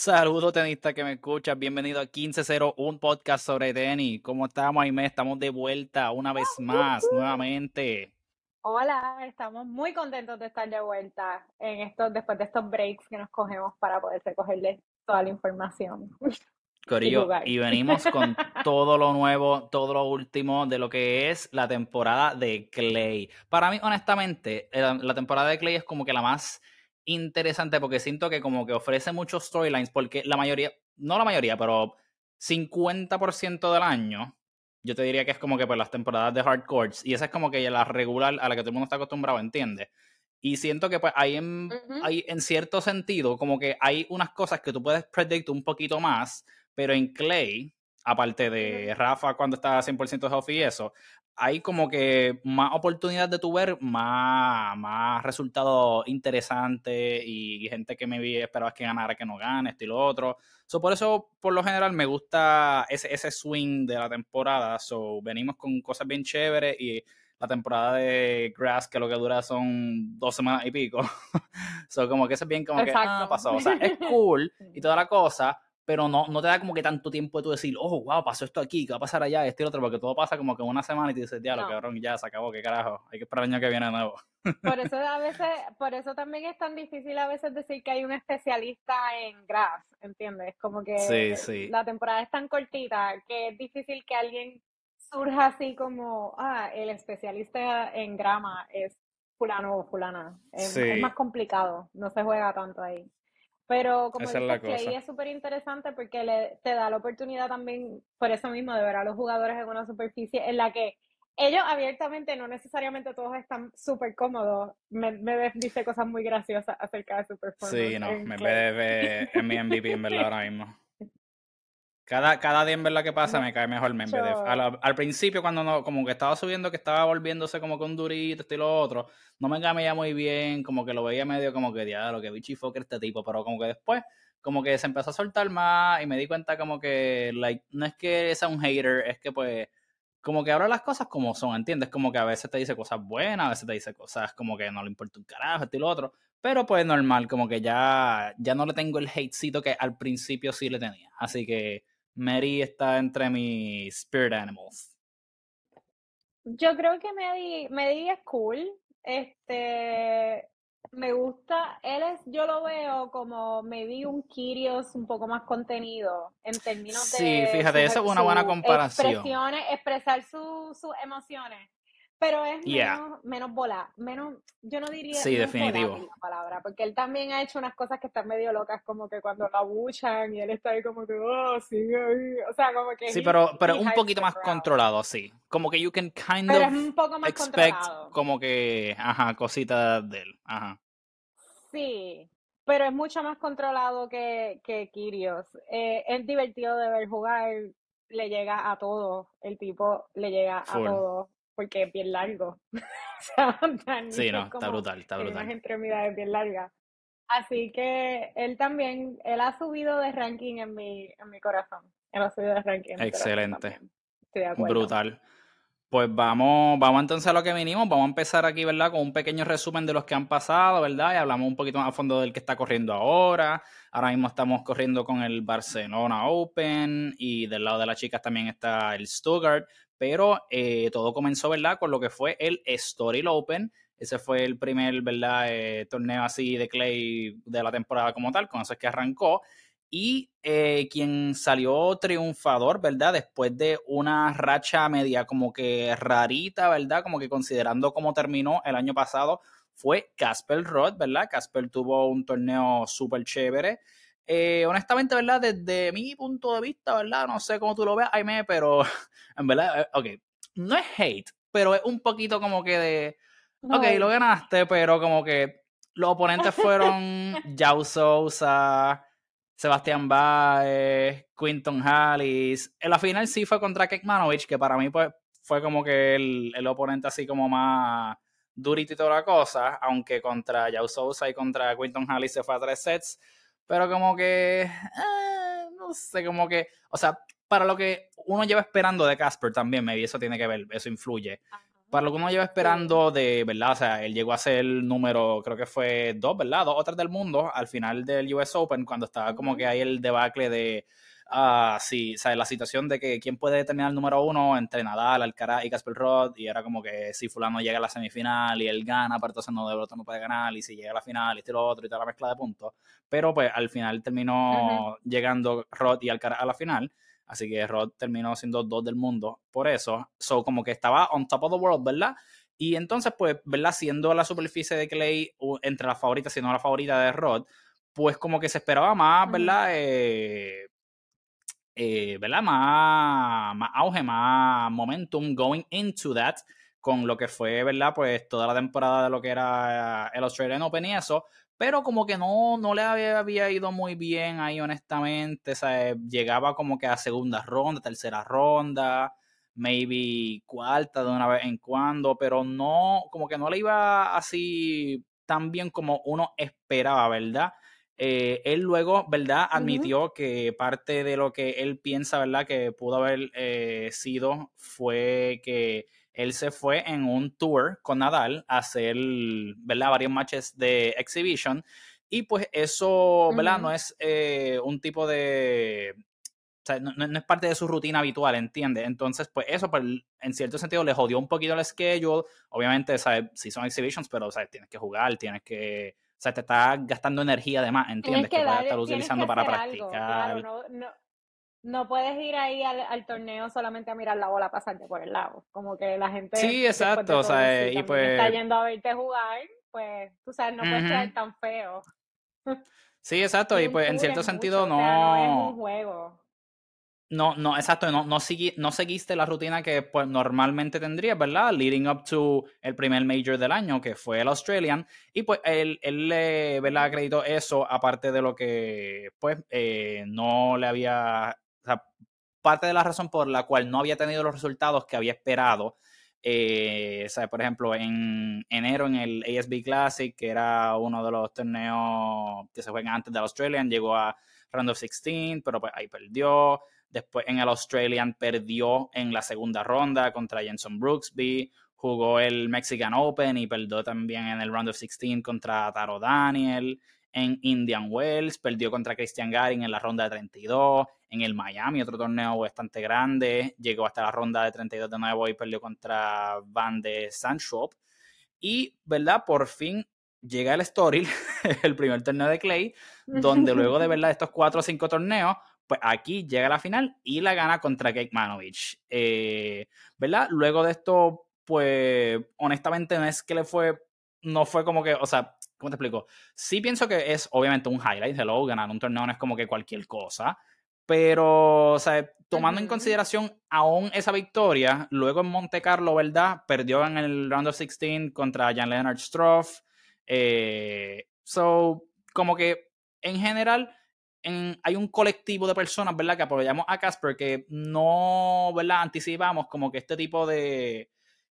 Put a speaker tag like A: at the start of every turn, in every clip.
A: Saludos tenistas que me escuchas, bienvenido a 1501 podcast sobre tenis. ¿Cómo estamos, Aime? Estamos de vuelta una vez más, nuevamente.
B: Hola, estamos muy contentos de estar de vuelta en estos, después de estos breaks que nos cogemos para poder recogerles toda la información.
A: Corillo, y venimos con todo lo nuevo, todo lo último de lo que es la temporada de Clay. Para mí, honestamente, eh, la temporada de Clay es como que la más interesante porque siento que como que ofrece muchos storylines porque la mayoría, no la mayoría, pero 50% del año, yo te diría que es como que pues las temporadas de hardcore y esa es como que la regular a la que todo el mundo está acostumbrado, ¿entiendes? Y siento que pues hay en, hay en cierto sentido como que hay unas cosas que tú puedes predict un poquito más, pero en Clay, aparte de Rafa cuando está 100% off y eso, hay como que más oportunidad de tu ver más, más resultados interesantes y, gente que me vi esperabas que ganara que no gane, esto y lo otro. So, por eso, por lo general, me gusta ese, ese swing de la temporada. So, venimos con cosas bien chéveres y la temporada de Grass, que lo que dura son dos semanas y pico. so, como que eso es bien como que ah, pasó. O sea, es cool y toda la cosa, pero no, no te da como que tanto tiempo de tú decir, oh, wow, pasó esto aquí, ¿qué va a pasar allá? Este y otro, porque todo pasa como que una semana y te dices, ya, lo cabrón, ya se acabó, qué carajo, hay que esperar el año que viene de nuevo.
B: Por eso a veces, por eso también es tan difícil a veces decir que hay un especialista en grass, ¿entiendes? Como que la temporada es tan cortita que es difícil que alguien surja así como, ah, el especialista en grama es fulano o fulana. Es, es más complicado, no se juega tanto ahí. Pero como dices, que ahí es súper interesante porque le, te da la oportunidad también, por eso mismo, de ver a los jugadores en una superficie en la que ellos abiertamente, no necesariamente todos están súper cómodos. Me, me, dice cosas muy graciosas acerca de su performance.
A: Sí, no, me ve en mi MVP en verdad ahora mismo. Cada, cada día en verdad que pasa me cae mejor. Al, al, principio, cuando no, como que estaba subiendo, que estaba volviéndose como con durito, este y lo otro, no me caía muy bien, como que lo veía medio como que, lo que bichi fucker este tipo, pero como que después, como que se empezó a soltar más y me di cuenta como que, like, no es que sea un hater, es que pues, como que ahora las cosas como son, ¿entiendes? Como que a veces te dice cosas buenas, a veces te dice cosas como que no le importa un carajo, este y lo otro, pero pues normal, como que ya, ya no le tengo el hatecito que al principio sí le tenía. Así que Mary está entre mis spirit animals.
B: Yo creo que Mary, es cool. Este, me gusta, él es, yo lo veo como me vi un Kyrios un poco más contenido en términos de.
A: Sí, fíjate, eso es una buena comparación.
B: Expresiones, expresar sus emociones. Pero es menos, menos bola, menos, yo no diría
A: sí, definitivo.
B: la palabra, porque él también ha hecho unas cosas que están medio locas, como que cuando la buchan y él está ahí como que, oh, sí, o sea, como que...
A: Sí, pero, pero un poquito más controlado, sí. Como que you can kind pero
B: of es un poco más expect controlado.
A: como que, ajá, cositas de él, ajá.
B: Sí, pero es mucho más controlado que, que Kirios. Eh, es divertido de ver jugar, le llega a todo, el tipo le llega a todo porque es bien largo.
A: sí, no, está brutal, está brutal.
B: Las extremidades bien largas. Así que él también, él ha subido de ranking en mi, en mi corazón. Él ha subido de ranking.
A: Excelente. Brutal. Pues vamos, vamos entonces a lo que vinimos. Vamos a empezar aquí, ¿verdad? Con un pequeño resumen de los que han pasado, ¿verdad? Y hablamos un poquito más a fondo del que está corriendo ahora. Ahora mismo estamos corriendo con el Barcelona Open y del lado de las chicas también está el Stuttgart. Pero eh, todo comenzó, ¿verdad? Con lo que fue el Story Open. Ese fue el primer, ¿verdad? Eh, torneo así de Clay de la temporada como tal, con eso es que arrancó. Y eh, quien salió triunfador, ¿verdad? Después de una racha media como que rarita, ¿verdad? Como que considerando cómo terminó el año pasado, fue Casper Roth, ¿verdad? Casper tuvo un torneo súper chévere. Eh, honestamente, ¿verdad? Desde mi punto de vista, ¿verdad? No sé cómo tú lo ves, Aime, pero en verdad, eh, ok, no es hate, pero es un poquito como que de, ok, lo ganaste, pero como que los oponentes fueron Yao Sousa, Sebastián Baez, Quinton Hallis. En la final sí fue contra Kekmanovic, que para mí pues, fue como que el, el oponente así como más durito y toda la cosa, aunque contra Yao Sousa y contra Quinton Hallis se fue a tres sets pero como que, eh, no sé, como que, o sea, para lo que uno lleva esperando de Casper también, maybe eso tiene que ver, eso influye. para lo que uno lleva esperando de, ¿verdad? O sea, él llegó a ser el número, creo que fue dos, ¿verdad? Dos o tres del mundo al final del US Open, cuando estaba como que ahí el debacle de, ah, sí, o sea, la situación de que quién puede terminar el número uno entre Nadal, Alcaraz y Casper Roth, y era como que si fulano llega a la semifinal y él gana, pero entonces no, de otro no puede ganar, y si llega a la final y este lo otro y toda la mezcla de puntos. Pero pues al final terminó llegando Roth y Alcaraz a la final. Así que Rod terminó siendo dos del mundo por eso. So, como que estaba on top of the world, ¿verdad? Y entonces, pues, ¿verdad? Siendo la superficie de Clay entre las favoritas, siendo la favorita de Rod, pues como que se esperaba más, ¿verdad? Eh, eh, ¿Verdad? Más, más auge, más momentum going into that con lo que fue, ¿verdad? Pues toda la temporada de lo que era el Australian Open y eso pero como que no, no le había, ido muy bien ahí, honestamente. O llegaba como que a segunda ronda, tercera ronda, maybe cuarta de una vez en cuando, pero no, como que no le iba así tan bien como uno esperaba, ¿verdad? Eh, él luego, ¿verdad? Admitió que parte de lo que él piensa, ¿verdad? Que pudo haber eh, sido fue que él se fue en un tour con Nadal a hacer, ¿verdad? Varios matches de exhibition. Y pues eso, ¿verdad? No es eh, un tipo de... O sea, no, es parte de su rutina habitual, ¿entiendes? Entonces, pues eso, pues, en cierto sentido, le jodió un poquito el schedule. Obviamente, ¿sabes? Si son exhibitions, pero, ¿sabes? Tienes que jugar, tienes que... O sea, te está gastando energía además, ¿entiendes?
B: que,
A: que
B: puedes estar utilizando para practicar. no, no, no puedes ir ahí al, torneo solamente a mirar la bola pasarte por el lado. Como que la gente.
A: Sí, exacto. O sea, y pues.
B: Está yendo a verte jugar, pues, tú sabes, no puedes ser tan feo.
A: Sí, exacto. Y, pues, en cierto sentido, no.
B: no es un juego.
A: No, no, exacto, no, no, no seguiste la rutina que pues, normalmente tendrías, ¿verdad? Leading up to el primer major del año, que fue el Australian, y pues él, él le, ¿verdad? Acreditó eso, aparte de lo que, pues, eh, no le había parte de la razón por la cual no había tenido los resultados que había esperado. Eh, por ejemplo, en enero en el ASB Classic, que era uno de los torneos que se juegan antes del Australian, llegó a Round of 16, pero pues ahí perdió. Después en el Australian perdió en la segunda ronda contra Jenson Brooksby. Jugó el Mexican Open y perdió también en el Round of 16 contra Taro Daniel en Indian Wells, perdió contra Christian Garin en la ronda de 32, en el Miami, otro torneo bastante grande, llegó hasta la ronda de 32 de nuevo y perdió contra Van de Sandschop. Y, ¿verdad? Por fin llega el Story, el primer torneo de Clay, donde luego de verdad estos cuatro o cinco torneos, pues aquí llega la final y la gana contra Kate Manovich. Eh, ¿Verdad? Luego de esto, pues honestamente no es que le fue, no fue como que, o sea, ¿Cómo te explico? Sí pienso que es obviamente un highlight, hello, ganar un torneo no es como que cualquier cosa, pero, o sea, tomando en consideración aún esa victoria, luego en Monte Carlo, ¿verdad? Perdió en el round of 16 contra Jan Leonard Stroff. Eh, so, como que en general hay un colectivo de personas, ¿verdad? Que apoyamos a Casper que no, ¿verdad? Anticipamos como que este tipo de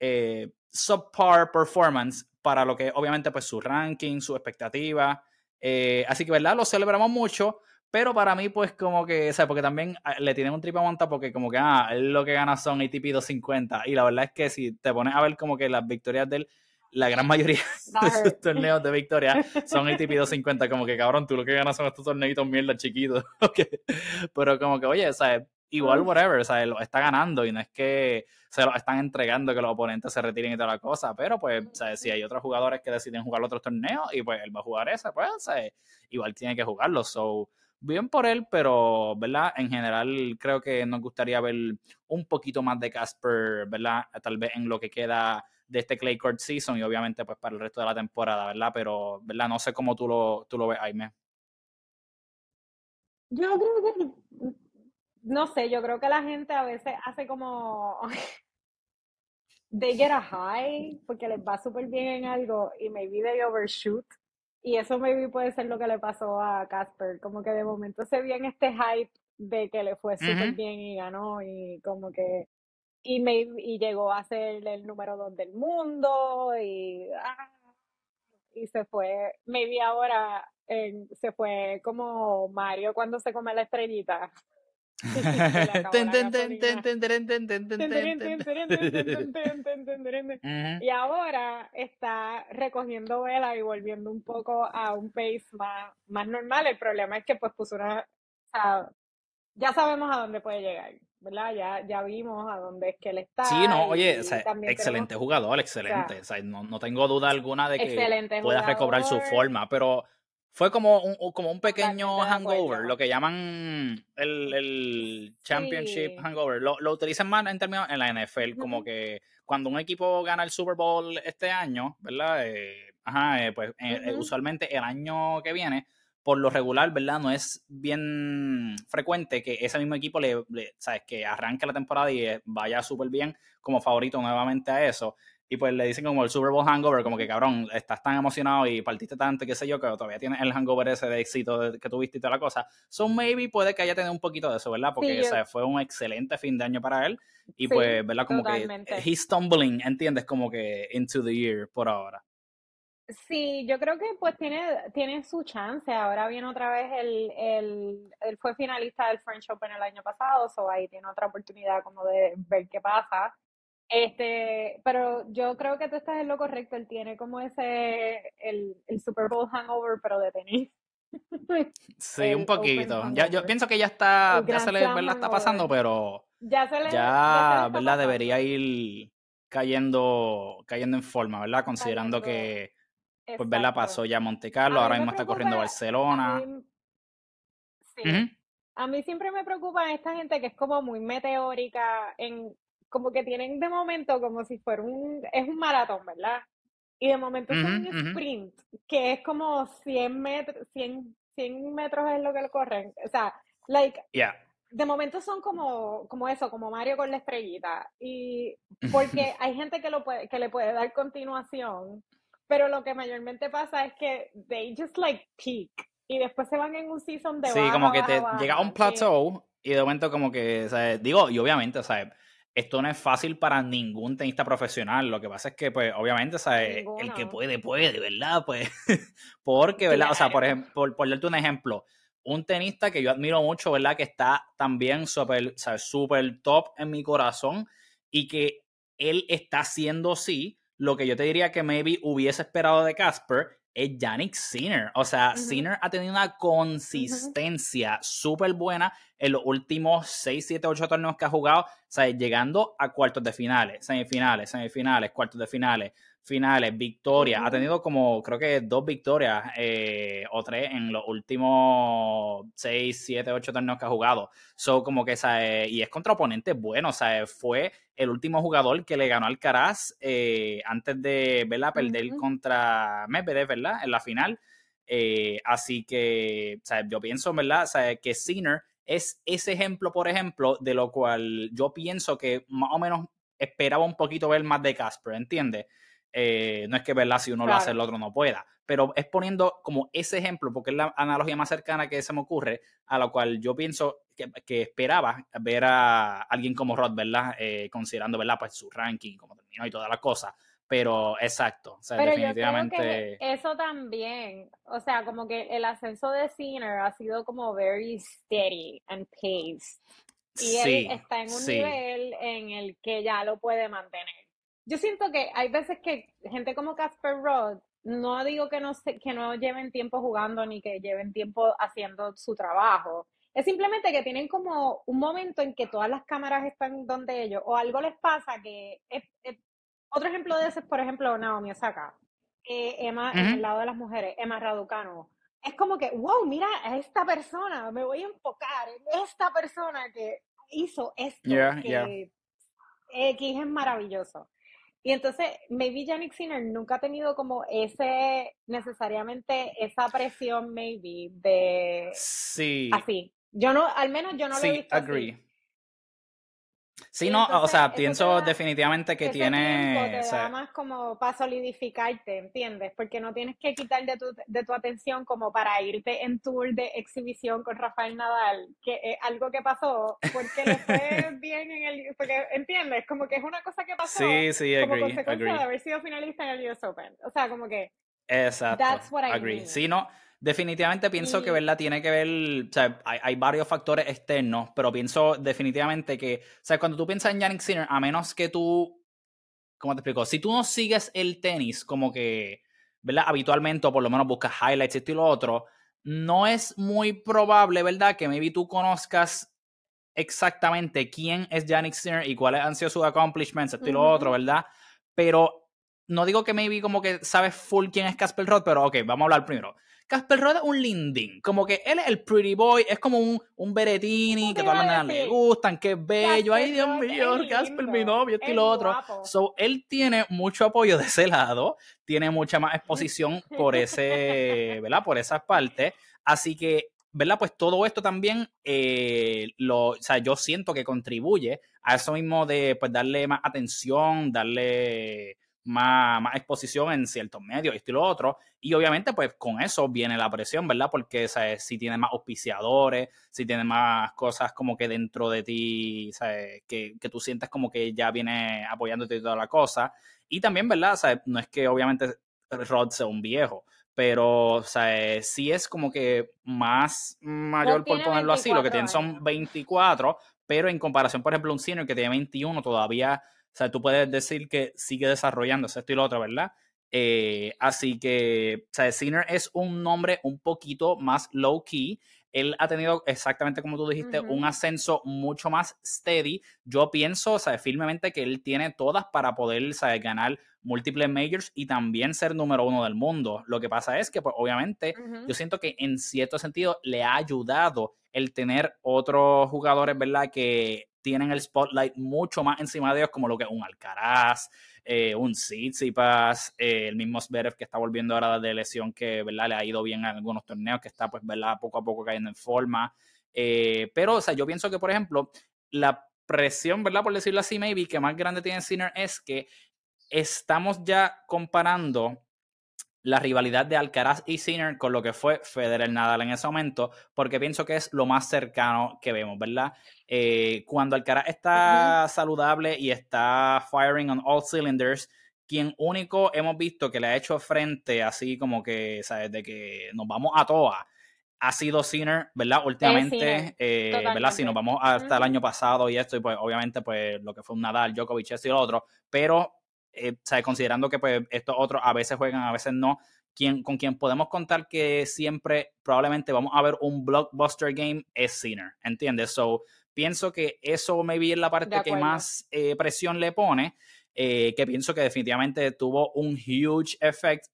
A: eh, subpar performance para lo que obviamente pues su ranking, su expectativa. Eh, así que, ¿verdad? Lo celebramos mucho, pero para mí pues como que, o sea, porque también ah, le tienen un triple monta porque como que, ah, lo que gana son ATP 250 y la verdad es que si te pones a ver como que las victorias de él, la gran mayoría de sus torneos de victoria son ATP 250, como que cabrón, tú lo que ganas son estos torneitos mierda chiquitos, pero como que, oye, igual whatever, o sea, lo está ganando y no es que se lo están entregando que los oponentes se retiren y toda la cosa, pero pues, si hay otros jugadores que deciden jugar otros torneos y pues él va a jugar ese, pues, igual tiene que jugarlo, so, bien por él, pero, ¿verdad? En general creo que nos gustaría ver un poquito más de Casper, ¿verdad? Tal vez en lo que queda de este Clay Court Season y obviamente pues para el resto de la temporada, ¿verdad? Pero, ¿verdad? No sé cómo tú lo, tú lo ves, Jaime.
B: Yo creo que no sé, yo creo que la gente a veces hace como they get a high porque les va súper bien en algo y maybe they overshoot. Y eso maybe puede ser lo que le pasó a Casper, como que de momento se vio en este hype de que le fue súper bien y ganó y como que y, y llegó a ser el número dos del mundo y, ah, y se fue, maybe ahora se fue como Mario cuando se come la estrellita y ahora está recogiendo vela y volviendo un poco a un pace más, más normal. El problema es que pues puso una... ya sabemos a dónde puede llegar. ¿verdad? Ya, ya vimos a dónde es que él está.
A: Sí, no, oye, excelente jugador, excelente. no, no, tengo duda alguna de que pueda recobrar su forma, pero fue como un, como un pequeño hangover, lo que llaman el, el Championship Hangover. Lo, lo, utilizan más en términos en la NFL, como que cuando un equipo gana el Super Bowl este año, ¿verdad? Eh, ajá, eh, pues eh, usualmente el año que viene por lo regular, ¿verdad? No es bien frecuente que ese mismo equipo le, ¿sabes? Que arranque la temporada y vaya súper bien como favorito nuevamente a eso. Y pues le dicen como el Super Bowl hangover, como que cabrón, estás tan emocionado y partiste tanto, qué sé yo, que todavía tienes el hangover ese de éxito que tuviste y toda la cosa. So maybe puede que haya tenido un poquito de eso, ¿verdad? Porque fue un excelente fin de año para él. Y pues, ¿verdad? Como que he's stumbling, ¿entiendes? Como que into the year por ahora.
B: Sí, yo creo que pues tiene, tiene su chance. Ahora viene otra vez el, el, él fue finalista del French Open el año pasado, so ahí tiene otra oportunidad como de ver qué pasa. Este, pero yo creo que tú estás en lo correcto. Él tiene como ese, el, el Super Bowl hangover, pero de tenis.
A: Sí, un poquito. Ya, yo pienso que ya está, ya se le está pasando, pero
B: ya, se le,
A: ya, ¿verdad? Debería ir cayendo, cayendo en forma, ¿verdad? Considerando que pues pasó ya Monte Carlo, ahora mismo está corriendo Barcelona. A mí,
B: sí. A mí siempre me preocupa esta gente que es como muy meteórica, en como que tienen de momento como si fuera un, es un maratón, ¿verdad? Y de momento es un sprint, que es como 100 metros, 100, 100 metros es lo que le corren. O sea, like, de momento son como, como eso, como Mario con la estrellita. Y porque hay gente que, lo puede, que le puede dar continuación pero lo que mayormente pasa es que they just like peak y después se van en un season de
A: Sí, como que te llega a un plateau y de momento como que, o digo, y obviamente, ¿sabes? Esto no es fácil para ningún tenista profesional. Lo que pasa es que, pues, obviamente, ¿sabes? El que puede, puede, ¿verdad? Pues, porque, ¿verdad? O sea, por ejemplo, por, por darte un ejemplo, un tenista que yo admiro mucho, ¿verdad? Que está también súper. Súper top en mi corazón y que él está haciendo sí lo que yo te diría que maybe hubiese esperado de Casper es Yannick Sinner. O sea, Sinner ha tenido una consistencia súper buena en los últimos 6, 7, 8 torneos que ha jugado, o sea, llegando a cuartos de finales, semifinales, semifinales, cuartos de finales, finales, victorias. Ha tenido como, creo que dos victorias eh, o tres en los últimos 6, 7, 8 torneos que ha jugado. So, como que, ¿sabes? y es contra oponentes buenos, ¿sabes? Fue el último jugador que le ganó al Caraz eh, antes de, ¿verdad? Perder contra Medvedev, ¿verdad? En la final. Eh, así que, ¿sabes? Yo pienso, ¿verdad? ¿sabes? Que Sinner es ese ejemplo, por ejemplo, de lo cual yo pienso que más o menos esperaba un poquito ver más de Casper, ¿entiendes? Eh, no es que, ¿verdad? Si uno lo hace, el otro no pueda. Pero es poniendo como ese ejemplo, porque es la analogía más cercana que se me ocurre, a la cual yo pienso que, esperaba ver a alguien como Rod, ¿verdad? Eh, considerando, ¿verdad? Pues su ranking, como terminó y todas las cosas. Pero exacto, o sea, definitivamente.
B: eso también, o sea, como que el ascenso de Sinner ha sido como very steady and paced. Y él está en un nivel en el que ya lo puede mantener yo siento que hay veces que gente como Casper Rod, no digo que no, que no lleven tiempo jugando ni que lleven tiempo haciendo su trabajo. Es simplemente que tienen como un momento en que todas las cámaras están donde ellos, o algo les pasa que... otro ejemplo de eso es, por ejemplo, Naomi Osaka, Emma, en el lado de las mujeres, Emma Raducano. Es como que, wow, mira a esta persona, me voy a enfocar en esta persona que hizo esto, que X es maravilloso. Y entonces, maybe Yannick Sinner nunca ha tenido como ese, necesariamente esa presión, maybe, de...
A: Sí.
B: Así. Yo no, al menos yo no lo he visto
A: agree. Sí, no, o sea, pienso definitivamente que tiene...
B: Te da más como para solidificarte, ¿entiendes? Porque no tienes que quitar de tu, de tu atención como para irte en tour de exhibición con Rafael Nadal, que es algo que pasó porque le fue bien en el... Porque, ¿entiendes? Como que es una cosa que pasó
A: sí, sí,
B: como consecuencia de haber sido finalista en el US Open. O sea, como que...
A: Exacto. That's what I agree. Sí, no definitivamente pienso que, ¿verdad? Tiene que ver, o sea, hay, varios factores externos, pero pienso definitivamente que, o sea, cuando tú piensas en Yannick Sinner, a menos que tú, ¿cómo te explico? Si tú no sigues el tenis como que, ¿verdad? Habitualmente, o por lo menos buscas highlights, esto y lo otro, no es muy probable, ¿verdad? Que maybe tú conozcas exactamente quién es Yannick Sinner y cuáles han sido sus accomplishments, esto y lo otro, ¿verdad? Pero no digo que maybe como que sabes full quién es Casper Roth, pero ok, vamos a hablar primero. Casper es un lindín, como que él es el pretty boy, es como un, un Berettini que todas las nenas le gustan, que es bello, ay Dios mío, Casper mi novio, esto y lo otro. So, él tiene mucho apoyo de ese lado, tiene mucha más exposición por ese, ¿verdad? Por esas partes, así que ¿verdad? Pues todo esto también, eh, lo, o sea, yo siento que contribuye a eso mismo de pues darle más atención, darle más, más exposición en ciertos medios, esto y lo otro. Y obviamente, pues con eso viene la presión, ¿verdad? Porque ¿sabes? si tienes más auspiciadores, si tienes más cosas como que dentro de ti, ¿sabes? Que, que tú sientes como que ya viene apoyándote y toda la cosa. Y también, ¿verdad? ¿sabes? No es que obviamente Rod sea un viejo, pero o sea, sí es como que más mayor por ponerlo así, lo que tienen son 24, pero en comparación, por ejemplo, un senior que tiene 21 todavía o sea, tú puedes decir que sigue desarrollándose esto y lo otro, ¿verdad? Eh, así que, o sea, Sinner es un nombre un poquito más low key. Él ha tenido, exactamente como tú dijiste, un ascenso mucho más steady. Yo pienso, o sea, firmemente que él tiene todas para poder, ¿sabes? ganar múltiples majors y también ser número uno del mundo. Lo que pasa es que, pues, obviamente, yo siento que en cierto sentido le ha ayudado el tener otros jugadores, ¿verdad? Que tienen el spotlight mucho más encima de ellos, como lo que es un Alcaraz, eh, un Tsitsipas, eh, el mismo Zverev que está volviendo ahora de lesión, que ¿verdad? le ha ido bien en algunos torneos, que está pues ¿verdad? poco a poco cayendo en forma. Eh, pero, o sea, yo pienso que, por ejemplo, la presión, ¿verdad? Por decirlo así, maybe, que más grande tiene Sinner es que estamos ya comparando la rivalidad de Alcaraz y Sinner con lo que fue Federer Nadal en ese momento, porque pienso que es lo más cercano que vemos, ¿verdad? Eh, cuando Alcaraz está saludable y está firing on all cylinders, quien único hemos visto que le ha hecho frente así como que, ¿sabes? De que nos vamos a toa, ha sido Sinner, ¿verdad? Últimamente, eh, ¿verdad? Si nos vamos hasta el año pasado y esto, y pues obviamente pues lo que fue un Nadal, Djokovic, y lo otro, pero eh, considerando que pues, estos otros a veces juegan, a veces no, quien, con quien podemos contar que siempre probablemente vamos a ver un blockbuster game es Sinner, ¿entiendes? So, pienso que eso maybe es la parte que más eh, presión le pone, eh, que pienso que definitivamente tuvo un huge effect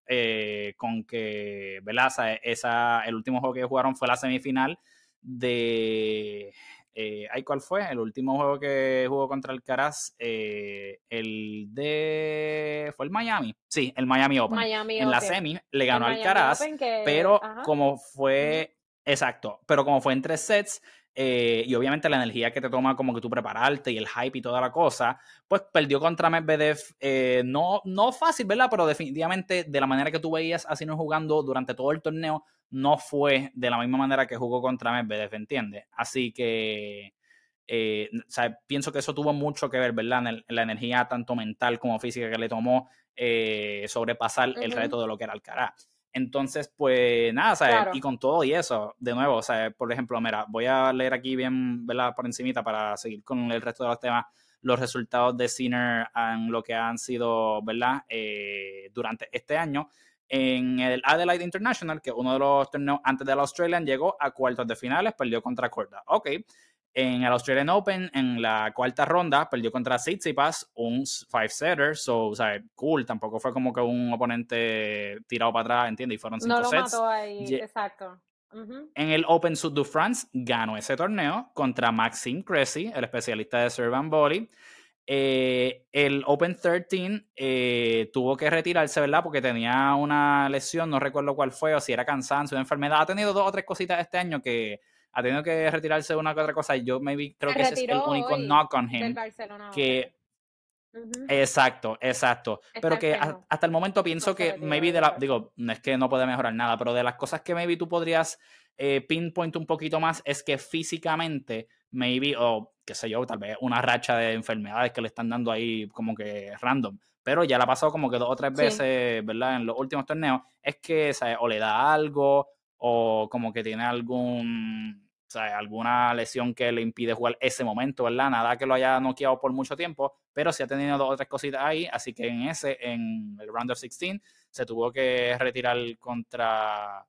A: con que, ¿verdad? esa, el último juego que jugaron fue la semifinal de eh, ¿Cuál fue? El último juego que jugó contra el Caraz, eh, el de. ¿Fue el Miami? Sí, el Miami Open. en la semi le ganó al Caraz, pero como fue. Exacto, pero como fue en tres sets, eh, y obviamente la energía que te toma como que tú prepararte y el hype y toda la cosa, pues perdió contra Medvedev, eh, no, no fácil, ¿verdad? Pero definitivamente de la manera que tú veías así no jugando durante todo el torneo, no fue de la misma manera que jugó contra Medvedev, ¿entiendes? Así que eh, pienso que eso tuvo mucho que ver, ¿verdad? En, la energía tanto mental como física que le tomó sobrepasar el reto de lo que era Alcaraz. Entonces, pues nada, ¿sabes? Y con todo y eso, de nuevo, sea, Por ejemplo, mira, voy a leer aquí bien, ¿verdad? Por encimita para seguir con el resto de los temas, los resultados de Sinner en lo que han sido, ¿verdad? Eh, durante este año. En el Adelaide International, que uno de los torneos antes del Australian, llegó a cuartos de finales, perdió contra Corda. Ok, en el Australian Open, en la cuarta ronda, perdió contra Tsitsipas, un five-setter, so, o sea, cool, tampoco fue como que un oponente tirado para atrás, ¿entiendes? Y fueron cinco no lo Mató
B: ahí, exacto.
A: En el Open Sud de France ganó ese torneo contra Maxime Cressy, el especialista de Servan Body. Eh, el Open 13 eh, tuvo que retirarse, ¿verdad? Porque tenía una lesión, no recuerdo cuál fue, o si era cansancio, una enfermedad. Ha tenido dos o tres cositas este año que ha tenido que retirarse de una que otra cosa. Yo maybe creo que ese es el único knock on him. Que, Exacto, exacto. pero que hasta el momento pienso que maybe de la, digo, no es que no puede mejorar nada, pero de las cosas que maybe tú podrías eh, pinpoint un poquito más es que físicamente, maybe, o qué sé yo, tal vez una racha de enfermedades que le están dando ahí como que random, pero ya la ha pasado como que dos o tres veces, ¿verdad? En los últimos torneos, es que o le da algo o como que tiene algún, sea, alguna lesión que le impide jugar ese momento, ¿verdad? Nada que lo haya noqueado por mucho tiempo, pero sí ha tenido dos o tres cositas ahí, así que en ese, en el round of 16, se tuvo que retirar contra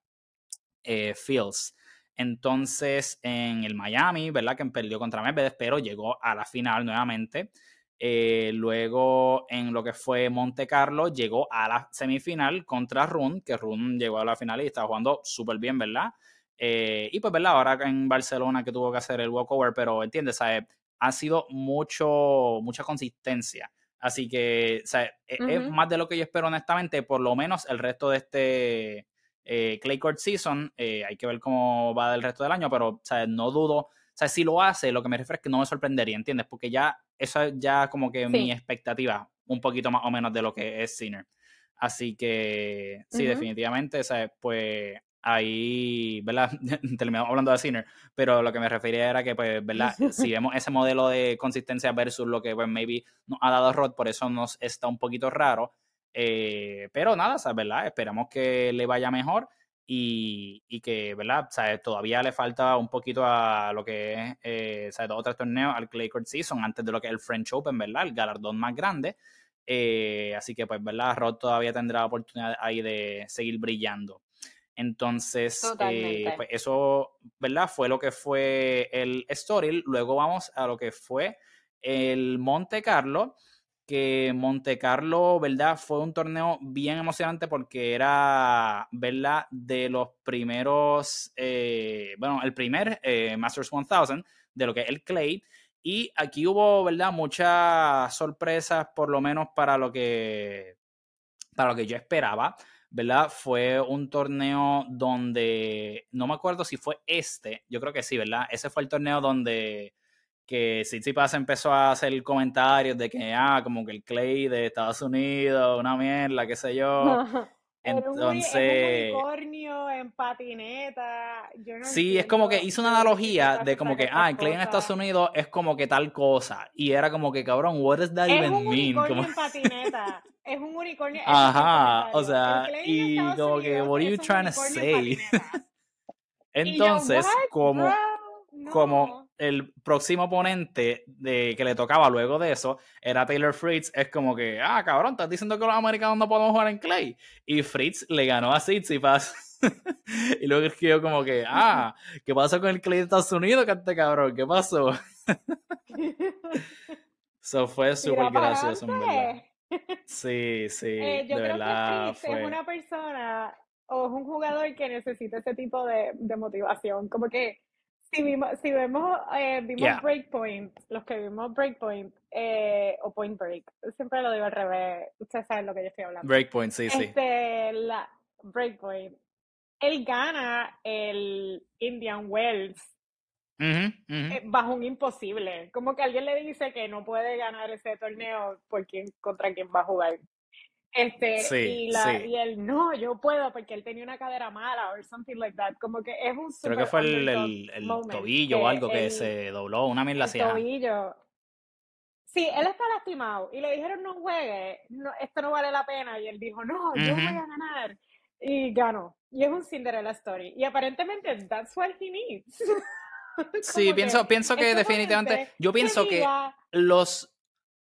A: eh, Fields. Entonces, en el Miami, ¿verdad? Que perdió contra Medvedev, pero llegó a la final nuevamente. Eh, luego, en lo que fue Monte Carlo, llegó a la semifinal contra Run, que Run llegó a la final y estaba jugando súper bien, ¿verdad? Eh, y pues, ¿verdad? Ahora en Barcelona que tuvo que hacer el walkover, pero entiendes, Ha sido mucho, mucha consistencia. Así que, o e, es, más de lo que yo espero, honestamente, por lo menos el resto de este eh, Clay Court Season. hay que ver cómo va el resto del año, pero, sea, no dudo sea, si lo hace, lo que me refiero es que no me sorprendería, ¿entiendes? Porque ya, eso es ya como que mi expectativa, un poquito más o menos de lo que es Sinner. Así que, sí, definitivamente, o sea, pues ahí, ¿verdad? Terminamos hablando de Sinner, pero lo que me refería era que, pues, ¿verdad? si vemos ese modelo de consistencia versus lo que, pues, maybe nos ha dado Rod, por eso nos está un poquito raro. Eh, pero nada, ¿sabes? ¿verdad? Esperamos que le vaya mejor y, que, ¿verdad? O todavía le falta un poquito a lo que es, eh, ¿sabes? Dos o tres torneos al Clay Court Season antes de lo que es el French Open, ¿verdad? El galardón más grande. Eh, así que, pues, ¿verdad? Rod todavía tendrá oportunidad ahí de seguir brillando. Entonces, eh, pues eso, ¿verdad? Fue lo que fue el Story. Luego vamos a lo que fue el Monte Carlo que Monte Carlo, ¿verdad? Fue un torneo bien emocionante porque era, ¿verdad? De los primeros, eh, bueno, el primer eh, Masters 1000 de lo que es el Clay. Y aquí hubo, ¿verdad? Muchas sorpresas, por lo menos para lo que, para lo que yo esperaba. ¿Verdad? Fue un torneo donde, no me acuerdo si fue este, yo creo que sí, ¿verdad? Ese fue el torneo donde que Tsitsipas empezó a hacer comentarios de que, ah, como que el Clay de Estados Unidos, una mierda, qué sé yo. Entonces.
B: Un unicornio en patineta.
A: sí, es como que hizo una analogía de como que, ah, el Clay en Estados Unidos es como que tal cosa. Y era como que, cabrón, what does that even mean?
B: Unicornio en patineta. es un unicornio.
A: Ajá, o sea, y como que, what are you trying to say? Entonces, como, como el próximo oponente de, que le tocaba luego de eso era Taylor Fritz. Es como que, ah, cabrón, estás diciendo que los americanos no podemos jugar en Clay. Y Fritz le ganó a Tsitsipas. y luego escribió como que, ah, ¿qué pasó con el Clay de Estados Unidos, este cabrón? ¿Qué pasó? Eso fue súper gracioso, Sí, sí,
B: eh,
A: de verdad.
B: Fritz es una persona o es un jugador que necesita ese tipo de, de motivación. Como que si, vimos, si vemos, eh, vimos Breakpoint, los que vimos Breakpoint eh, o Point Break, siempre lo digo al revés, ustedes saben lo que yo estoy hablando.
A: Breakpoint, sí, sí.
B: Este, la, Breakpoint. Él gana el Indian Wells eh, bajo un imposible. Como que alguien le dice que no puede ganar ese torneo por quién, contra quién va a jugar. Este, y, la, y él, no, yo puedo porque él tenía una cadera mala o something like that. Como que es un
A: Creo que fue el, el, tobillo o algo que se dobló, una
B: El tobillo. Sí, él está lastimado y le dijeron no juegue, no, esto no vale la pena. Y él dijo, no, yo voy a ganar. Y ganó. Y es un Cinderella story. Y aparentemente, that's what he needs.
A: sí, pienso, pienso que definitivamente, yo pienso que los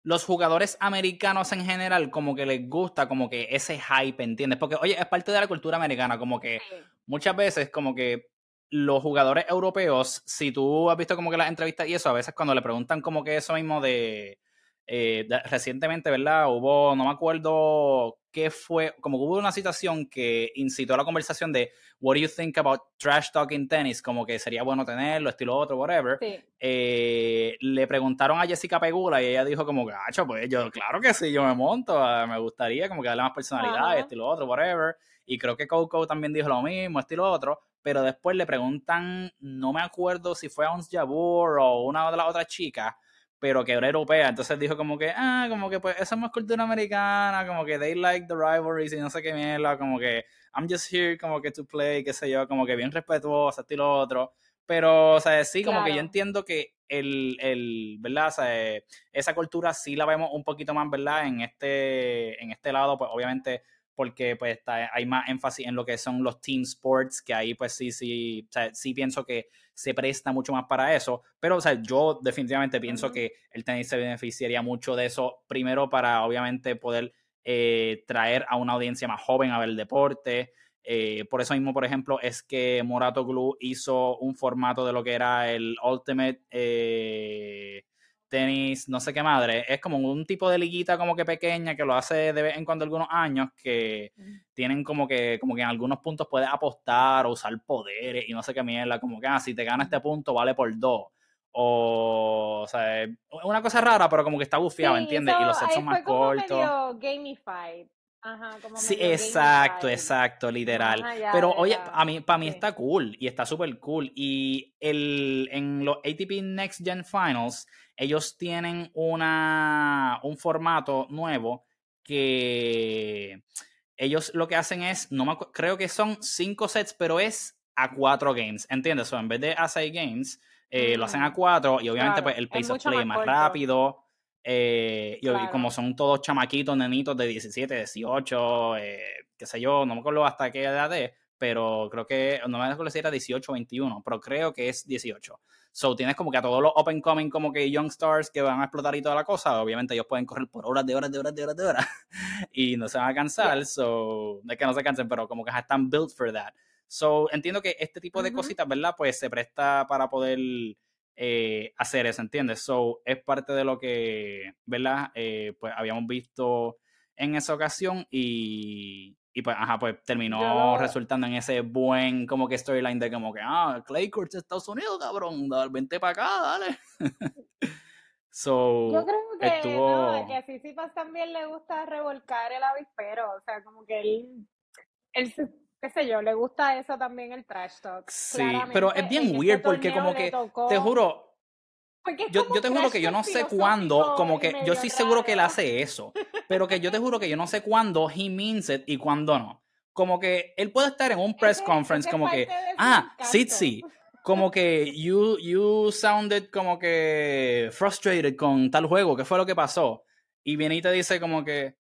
A: los jugadores americanos en general como que les gusta como que ese hype, ¿entiendes? Porque, oye, es parte de la cultura americana, como que muchas veces como que los jugadores europeos, si tú has visto como que las entrevistas y eso, a veces cuando le preguntan como que eso mismo de, eh, recientemente, ¿verdad? Hubo, no me acuerdo qué fue, como hubo una situación que incitó a la conversación de what do you think about trash talking tennis, como que sería bueno tenerlo, estilo otro, whatever. Eh, le preguntaron a Jessica Pegula y ella dijo como, gacho, pues yo, claro que sí, yo me monto, ah, me gustaría como que darle más personalidad, estilo otro, whatever. Y creo que Coco también dijo lo mismo, estilo otro. Pero después le preguntan, no me acuerdo si fue a Ons Jabur o una de las otras chicas, pero que era europea. Entonces dijo como que, ah, como que pues esa es más cultura americana, como que they like the rivalries y no sé qué mierda, como que I'm just here como que to play, qué sé yo, como que bien respetuoso, estilo otro. Pero, o sea, sí, como que yo entiendo que el, el, ¿verdad? O sea, esa cultura sí la vemos un poquito más, ¿verdad? En este, en este lado, pues obviamente porque pues hay más énfasis en lo que son los team sports, que ahí pues sí, sí, o sea, sí pienso que se presta mucho más para eso, pero o sea, yo definitivamente pienso que el tenis se beneficiaría mucho de eso, primero para obviamente poder eh, traer a una audiencia más joven a ver el deporte, eh, por eso mismo, por ejemplo, es que Morato Glue hizo un formato de lo que era el Ultimate eh, Tenis, no sé qué madre. Es como un tipo de liguita como que pequeña que lo hace de vez en cuando algunos años que tienen como que, como que en algunos puntos puedes apostar o usar poderes y no sé qué mierda. Como que, ah, si te gana este punto vale por dos. O, o sea, una cosa rara, pero como que está bufiado, ¿entiendes? y los sets son más cortos.
B: gamified. Ajá, como
A: sí, exacto, exacto, literal. Pero oye, a mí, para mí está cool y está súper cool. Y el, en los ATP Next Gen Finals, ellos tienen una, un formato nuevo que ellos lo que hacen es, no me, creo que son cinco sets, pero es a cuatro games, ¿entiendes? O en vez de a seis games, eh, lo hacen a cuatro y obviamente pues el pace of play es más rápido. Eh, y, como son todos chamaquitos, nenitos de 17, 18, eh, qué sé yo, no me acuerdo hasta qué edad es, pero creo que, no me acuerdo si era 18 o 21, pero creo que es 18. So tienes como que a todos los open coming, como que young stars que van a explotar y toda la cosa, obviamente ellos pueden correr por horas de horas de horas de horas de horas y no se van a cansar, so, no es que no se cansen, pero como que están built for that. So entiendo que este tipo de cositas, ¿verdad? Pues se presta para poder eh, hacer eso, ¿entiendes? So, es parte de lo que, ¿verdad? Eh, pues habíamos visto en esa ocasión y, y pues, ajá, pues terminó resultando en ese buen como que storyline de como que, ah, Clay Court de Estados Unidos, cabrón, vente para acá, dale.
B: so, Yo creo que, estuvo... que a Sissipas también le gusta revolcar el avispero, o sea, como que él, él qué sé yo, le gusta eso también el trash talk.
A: Sí, pero es bien weird porque como que, te juro, yo, yo, te juro que yo no sé cuándo, como que yo estoy seguro que él hace eso, pero que yo te juro que yo no sé cuándo he means it y cuándo no. Como que él puede estar en un press conference como que, ah, Sitsi, como que you, you sounded como que frustrated con tal juego, ¿qué fue lo que pasó? Y viene y te dice como que,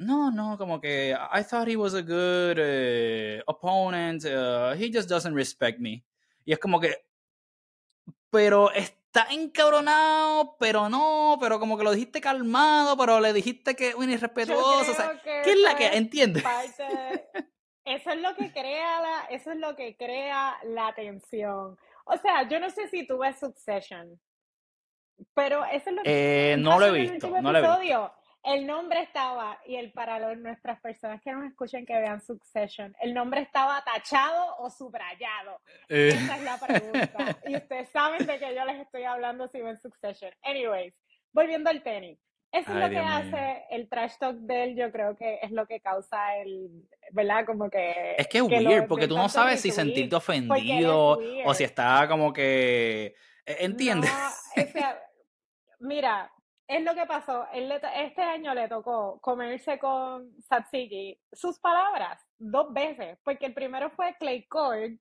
A: no, no, como que I thought he was a good uh, opponent, uh, he just doesn't respect me. Y es como que, pero está encabronado, pero no, pero como que lo dijiste calmado, pero le dijiste que un irrespetuoso, o sea, ¿qué es la que entiende?
B: eso es lo que crea la, eso es lo que crea la tensión. O sea, yo no sé si tú ves Succession, pero eso es lo
A: que eh, no lo he visto, no lo he visto
B: el nombre estaba, y el para nuestras personas que nos escuchen que vean Succession, ¿el nombre estaba tachado o subrayado? Eh. Esa es la pregunta. y ustedes saben de qué yo les estoy hablando si ven Succession. Anyways, volviendo al tenis. Eso es lo que hace el trash talk de él, yo creo que es lo que causa el, ¿verdad? Como que...
A: Es que es weird, porque tú no sabes si sentirte ofendido o si está como que... E, ¿Entiendes?
B: mira, es lo que pasó. este año le tocó comerse con Satsiki sus palabras dos veces, porque el primero fue Clay Court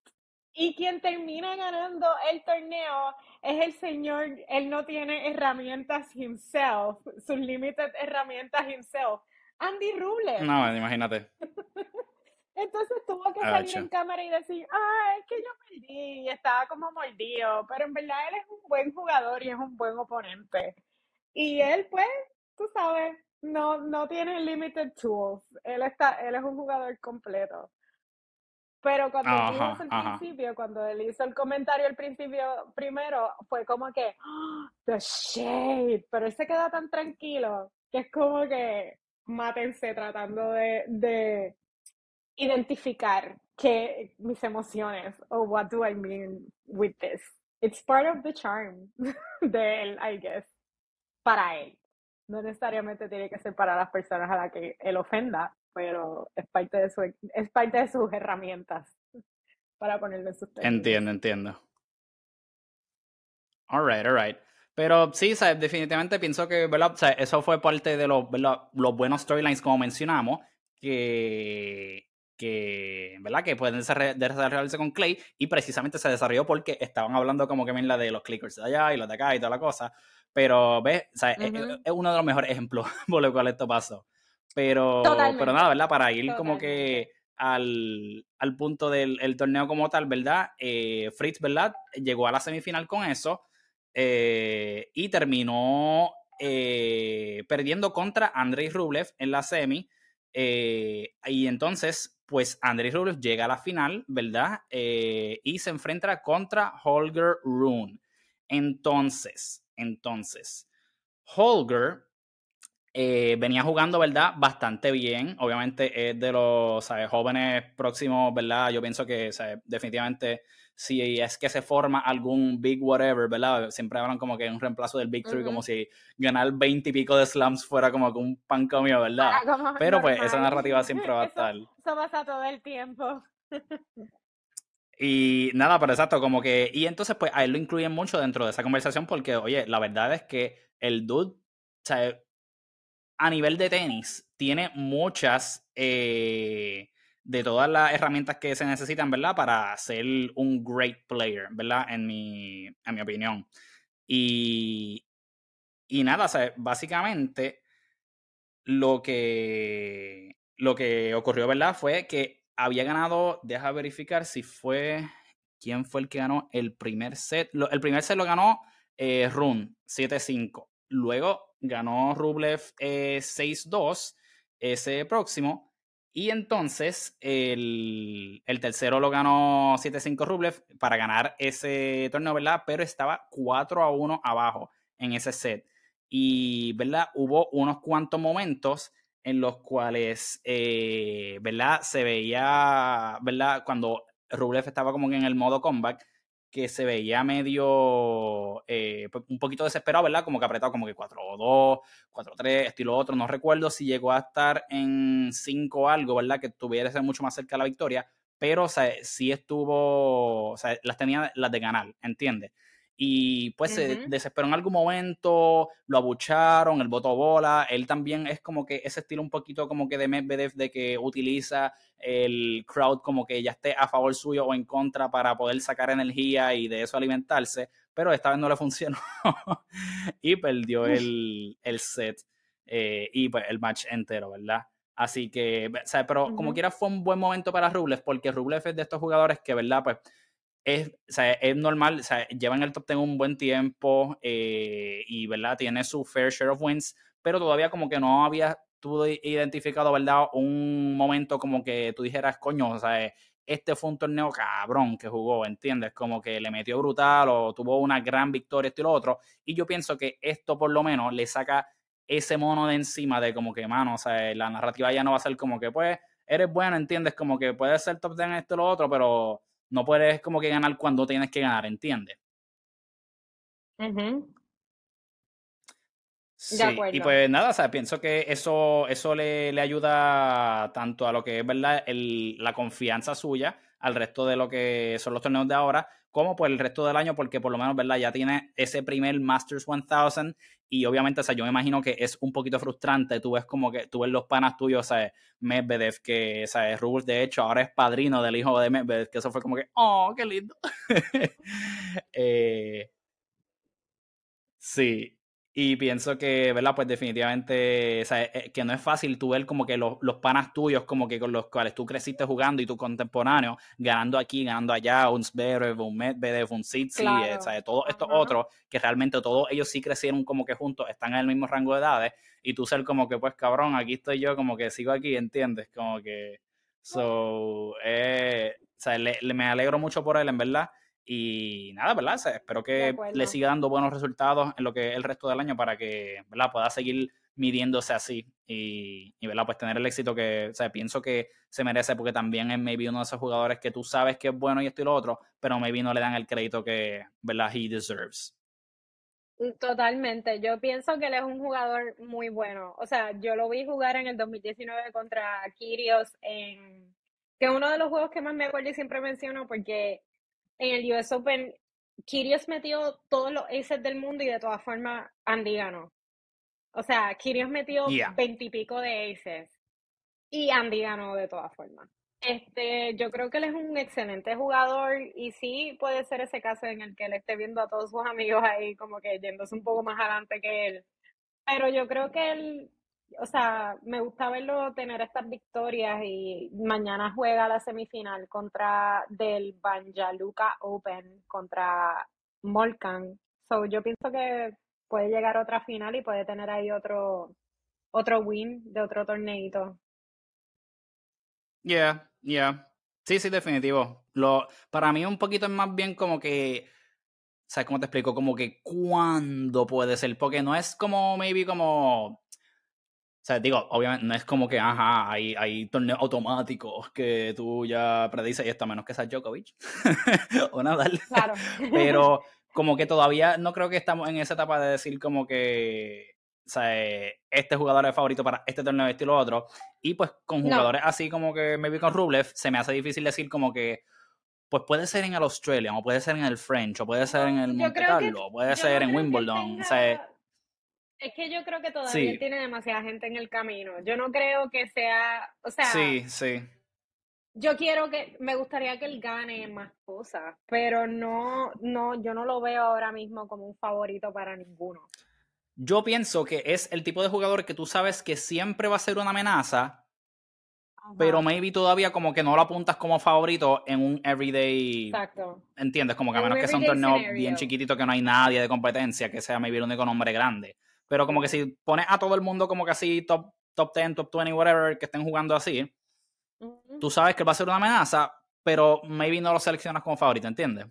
B: y quien termina ganando el torneo es el señor, él no tiene herramientas himself, sus limited herramientas himself, Andy Rublev.
A: No, imagínate.
B: Entonces tuvo que salir en cámara y decir, ah, es que yo perdí y estaba como mordido, pero en verdad él es un buen jugador y es un buen oponente. Y él, pues, tú sabes, no, no tiene limited tools. Él, está, él es un jugador completo. Pero cuando él hizo el principio, cuando él hizo el comentario al principio primero, fue como que, ¡Ah! the shade. Pero él se queda tan tranquilo que es como que mátense tratando de, de identificar que mis emociones o what do I mean with this. It's part of the charm de él, I guess para él. No necesariamente tiene que ser para las personas a las que él ofenda, pero es parte de, su, es parte de sus herramientas para ponerle sus
A: Entiendo, entiendo. Alright, alright. Pero sí, definitivamente pienso que ¿verdad? eso fue parte de los, los buenos storylines como mencionamos, que, que, ¿verdad? que pueden desarrollarse con Clay y precisamente se desarrolló porque estaban hablando como que la de los clickers de allá y los de acá y toda la cosa. Pero, ¿ves? O sea, es, uno de los mejores ejemplos por lo cual esto pasó. Pero, pero nada, ¿verdad? Para ir como que al, punto del torneo como tal, ¿verdad? Eh, Fritz, ¿verdad? Llegó a la semifinal con eso eh, y terminó eh, perdiendo contra Andrei Rublev en la semi. y entonces, pues Andrei Rublev llega a la final, ¿verdad? y se enfrenta contra Holger Rune. Entonces, entonces, Holger eh, venía jugando, ¿verdad? Bastante bien. Obviamente es de los jóvenes próximos, ¿verdad? Yo pienso que definitivamente si es que se forma algún big whatever, ¿verdad? Siempre hablan como que un reemplazo del Big Three, como si ganar 20 y pico de slams fuera como que un pan comido, ¿verdad? Ah, Pero pues esa narrativa siempre va a estar.
B: Eso, pasa todo el tiempo.
A: Y nada, pero exacto, como que. Y entonces, pues a él lo incluyen mucho dentro de esa conversación porque, oye, la verdad es que el dude, o sea, a nivel de tenis, tiene muchas eh, de todas las herramientas que se necesitan, ¿verdad? Para ser un great player, ¿verdad? En mi, en mi opinión. Y, y nada, o básicamente lo que, lo que ocurrió, ¿verdad? Fue que había ganado, deja verificar si fue, ¿quién fue el que ganó el primer set? el primer set lo ganó eh, Run, 7-5. Luego ganó Rublev 6-2 eh, ese próximo. Y entonces el, el tercero lo ganó 7-5 Rublev para ganar ese torneo, ¿verdad? Pero estaba 4 1 abajo en ese set. Y, ¿verdad? Hubo unos cuantos momentos en los cuales, eh, ¿verdad? Se veía, ¿verdad? Cuando Rublev estaba como en el modo comeback, que se veía medio, eh, pues, un poquito desesperado, ¿verdad? Como que apretado como que 4-2, 4-3, estilo otro. No recuerdo si llegó a estar en 5 algo, ¿verdad? Que tuviera ser mucho más cerca de la victoria, pero o sea, sí estuvo, o sea, las tenía las de ganar, ¿entiendes? Y pues se desesperó en algún momento, lo abucharon, el voto bola, él también es como que ese estilo un poquito como que de Medvedev de que utiliza el crowd como que ya esté a favor suyo o en contra para poder sacar energía y de eso alimentarse, pero esta vez no le funcionó y perdió el, set eh, y pues el match entero, ¿verdad? Así que, o sea, pero como quiera fue un buen momento para Rublev porque Rublev es de estos jugadores que, ¿verdad? Pues es, es normal, o sea, llevan el top 10 un buen tiempo eh, y, ¿verdad? Tiene su fair share of wins, pero todavía como que no había tú identificado, ¿verdad? Un momento como que tú dijeras, coño, o sea, este fue un torneo cabrón que jugó, ¿entiendes? Como que le metió brutal o tuvo una gran victoria, esto y lo otro. Y yo pienso que esto por lo menos le saca ese mono de encima de como que, mano, o sea, la narrativa ya no va a ser como que, pues, eres bueno, ¿entiendes? Como que puedes ser top 10 esto y lo otro, pero no puedes como que ganar cuando tienes que ganar, ¿entiendes? Sí, y pues nada, o sea, pienso que eso, eso le, le ayuda tanto a lo que es verdad el, la confianza suya al resto de lo que son los torneos de ahora, como por el resto del año, porque por lo menos, ¿verdad? Ya tiene ese primer Masters 1000 y obviamente, o sea, yo me imagino que es un poquito frustrante. Tú ves como que tú ves los panas tuyos, ¿sabes? Medvedev, que, ¿sabes? Rubus, de hecho, ahora es padrino del hijo de Medvedev, que eso fue como que, oh, qué lindo. eh, sí, y pienso que, ¿verdad? Pues definitivamente, o sea, eh, que no es fácil tú ver como que los, los, panas tuyos, como que con los cuales tú creciste jugando y tu contemporáneo, ganando aquí, ganando allá, un Zverev, un Medvedev, un Sitsi, eh, o sea, todos estos otros, que realmente todos ellos sí crecieron como que juntos, están en el mismo rango de edades, y tú ser como que, pues cabrón, aquí estoy yo, como que sigo aquí, ¿entiendes? Como que, so, eh, o sea, le, me alegro mucho por él, en verdad. Y nada, ¿verdad? espero que le siga dando buenos resultados en lo que es el resto del año para que, ¿verdad? Pueda seguir midiéndose así y, y ¿verdad? Pues tener el éxito que, o sea, pienso que se merece porque también es maybe uno de esos jugadores que tú sabes que es bueno y esto y lo otro, pero maybe no le dan el crédito que, ¿verdad? He deserves.
B: Mm, totalmente, yo pienso que él es un jugador muy bueno. O sea, yo lo vi jugar en el 2019 contra Kirios en que es uno de los juegos que más me acuerdo y siempre menciono porque en el US Open, Kyrgios metió todos los aces del mundo y de todas formas Andy ganó. O sea, Kyrgios metió veintipico de aces y Andy ganó de todas formas. Este, yo creo que él es un excelente jugador y sí puede ser ese caso en el que él esté viendo a todos sus amigos ahí como que yéndose un poco más adelante que él. Pero yo creo que él o sea, me gusta verlo tener estas victorias y mañana juega la semifinal contra del Banjaluka Open contra Molkan. So, yo pienso que puede llegar otra final y puede tener ahí otro otro win de otro torneito.
A: Yeah, yeah. Sí, sí, definitivo. Lo, para mí un poquito es más bien como que, ¿sabes cómo te explico? Como que cuándo puede ser, porque no es como, maybe como, sea, digo, obviamente no es como que, ajá, hay, hay torneos automáticos que tú ya predices y esto, menos que sea Djokovic o Nadal. Claro. Pero como que todavía no creo que estamos en esa etapa de decir como que o sea, este jugador es favorito para este torneo, este y lo otro. Y pues con jugadores así como que maybe con Rublev, se me hace difícil decir como que, pues puede ser en el Australian, o puede ser en el French, o puede ser en el Monte Carlo, o puede ser en Wimbledon. o sea,
B: es que yo creo que todavía tiene demasiada gente en el camino. Yo no creo que sea, o sea,
A: sí, sí.
B: Yo quiero que, me gustaría que él gane más cosas, pero no, no, yo no lo veo ahora mismo como un favorito para ninguno.
A: Yo pienso que es el tipo de jugador que tú sabes que siempre va a ser una amenaza, pero maybe todavía como que no lo apuntas como favorito en un everyday. Exacto. ¿Entiendes? Como que a menos que sea un torneo bien chiquitito que no hay nadie de competencia, que sea maybe el único nombre grande. Pero como que si pones a todo el mundo como que así, top, top 10, top 20, whatever, que estén jugando así, tú sabes que va a ser una amenaza, pero maybe no lo seleccionas como favorito, ¿entiendes?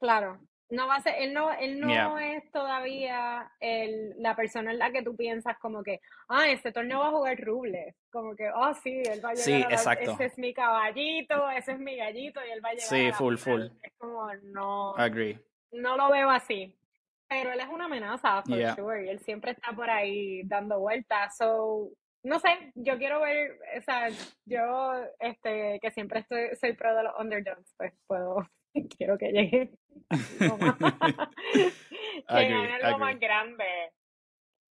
B: Claro. No va a ser, él no, él no es todavía el, la persona en la que tú piensas como que, ah, este torneo va a jugar Rubles. Como que, oh sí, él va a llegar
A: sí, exacto.
B: ese es mi caballito, ese es mi gallito y él va a llegar
A: Sí, full, full.
B: Es como, no.
A: Agree.
B: No lo veo así. Pero él es una amenaza, for sure. Y él siempre está por ahí dando vueltas. So, no sé, yo quiero ver, o sea, yo, este, que siempre estoy, soy pro de los underdogs, pues puedo quiero que llegue que gane algo más grande.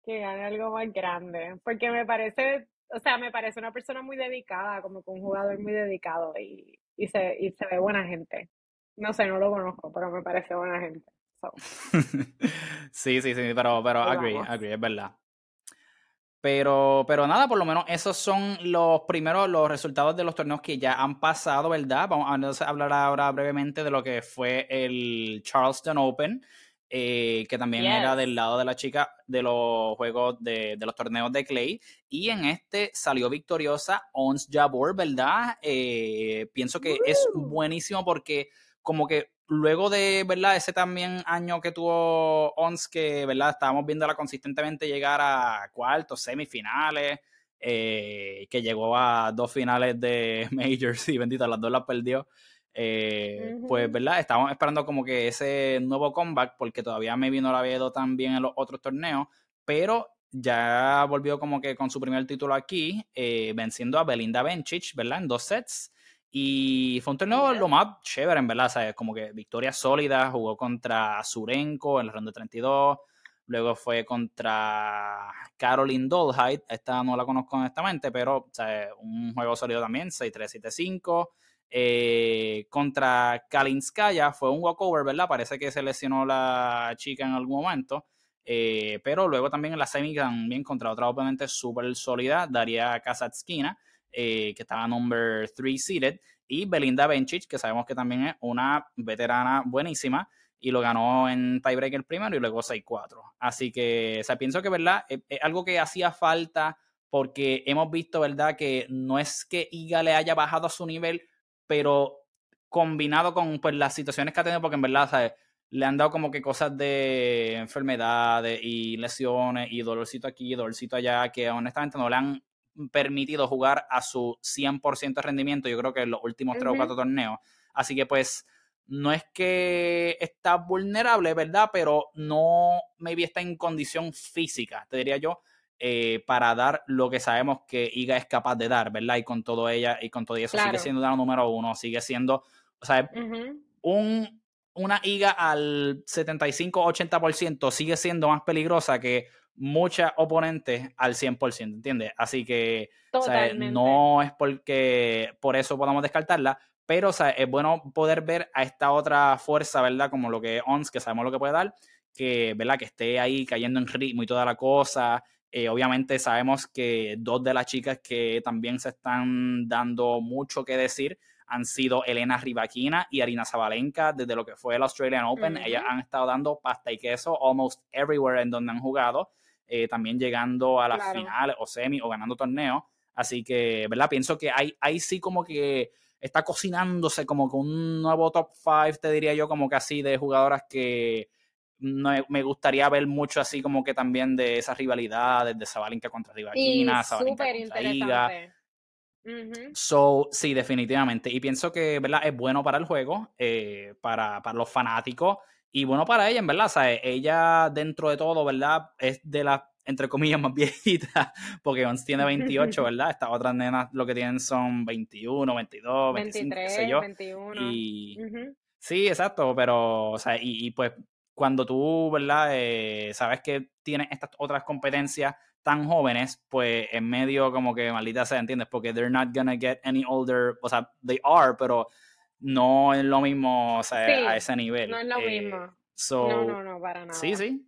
B: Que gane algo más grande. Porque me parece, o sea, me parece una persona muy dedicada, como que un jugador muy dedicado y, y, se, y se ve buena gente. No sé, no lo conozco, pero me parece buena gente.
A: sí, sí, sí, pero, pero agree, agree, es verdad. Pero, pero nada, por lo menos esos son los primeros, los resultados de los torneos que ya han pasado, ¿verdad? Vamos a hablar ahora brevemente de lo que fue el Charleston Open, eh, que también era del lado de la chica de los juegos de, de, los torneos de Clay. Y en este salió victoriosa Ons Jabor, ¿verdad? Eh, pienso que es buenísimo porque como que luego de, ¿verdad? Ese también año que tuvo ONS, que, ¿verdad? Estábamos viéndola consistentemente llegar a cuartos, semifinales, eh, que llegó a dos finales de Majors y bendito, las dos las perdió. Eh, pues, ¿verdad? Estábamos esperando como que ese nuevo comeback, porque todavía me vino la veo tan bien en los otros torneos, pero ya volvió como que con su primer título aquí, eh, venciendo a Belinda Bencic, ¿verdad? En dos sets. Y fue un torneo lo más chévere, en verdad, ¿sabes? Como que victoria sólida, jugó contra Surenko en la ronda 32, luego fue contra Caroline Dolheit, esta no la conozco honestamente, pero ¿sabes? un juego sólido también, 6-3, 7-5. Eh, contra Kalinskaya fue un walkover, ¿verdad? Parece que se lesionó la chica en algún momento. Eh, pero luego también en la semi también contra otra oponente súper sólida, Daria Kazatskina. Eh, que estaba number 3 seated, y Belinda Bencic, que sabemos que también es una veterana buenísima, y lo ganó en tiebreaker primero y luego 6-4. Así que, o sea, pienso que, ¿verdad? Es, algo que hacía falta porque hemos visto, ¿verdad? Que no es que Iga le haya bajado a su nivel, pero combinado con pues, las situaciones que ha tenido, porque en verdad, ¿sabes? Le han dado como que cosas de enfermedades y lesiones y dolorcito aquí, dolorcito allá, que honestamente no le han permitido jugar a su 100% de rendimiento, yo creo que en los últimos tres o cuatro torneos. Así que pues no es que está vulnerable, ¿verdad? Pero no, maybe está en condición física, te diría yo, eh, para dar lo que sabemos que Iga es capaz de dar, ¿verdad? Y con todo ella y con todo eso sigue siendo la número uno, sigue siendo, o sea, un, una Iga al 75-80% sigue siendo más peligrosa que muchas oponentes al 100%, ¿entiendes? Así que no es porque por eso podamos descartarla, pero es bueno poder ver a esta otra fuerza, ¿verdad? Como lo que es ONS, que sabemos lo que puede dar, que, ¿verdad? Que esté ahí cayendo en ritmo y toda la cosa, Eh, obviamente sabemos que dos de las chicas que también se están dando mucho que decir han sido Elena Rivaquina y Arina Zabalenka desde lo que fue el Australian Open. Ellas han estado dando pasta y queso almost everywhere en donde han jugado, eh, también llegando a las finales o semi o ganando torneos. Así que, ¿verdad? Pienso que hay, ahí sí como que está cocinándose como con un nuevo top 5, te diría yo, como que así de jugadoras que me gustaría ver mucho así como que también de esas rivalidades de Zabalenka contra Rivaquina, Zabalenka contra Iga. So, sí, definitivamente. Y pienso que, ¿verdad? Es bueno para el juego, eh, para, para, los fanáticos y bueno para ella, en verdad. O ella, dentro de todo, ¿verdad? Es de las, entre comillas, más viejitas, porque Ons tiene 28, ¿verdad? Estas otras nenas lo que tienen son 21, 22, 25, 23, qué sé yo. 21. Y, Sí, exacto, pero, o sea, y, pues cuando tú, ¿verdad? Eh, sabes que tienes estas otras competencias tan jóvenes, pues en medio como que maldita sea, ¿entiendes? Porque they're not gonna get any older, o sea, they are, pero no es lo mismo, o sea, a ese nivel.
B: No es lo eh, mismo. no, no, no, para nada.
A: Sí, sí.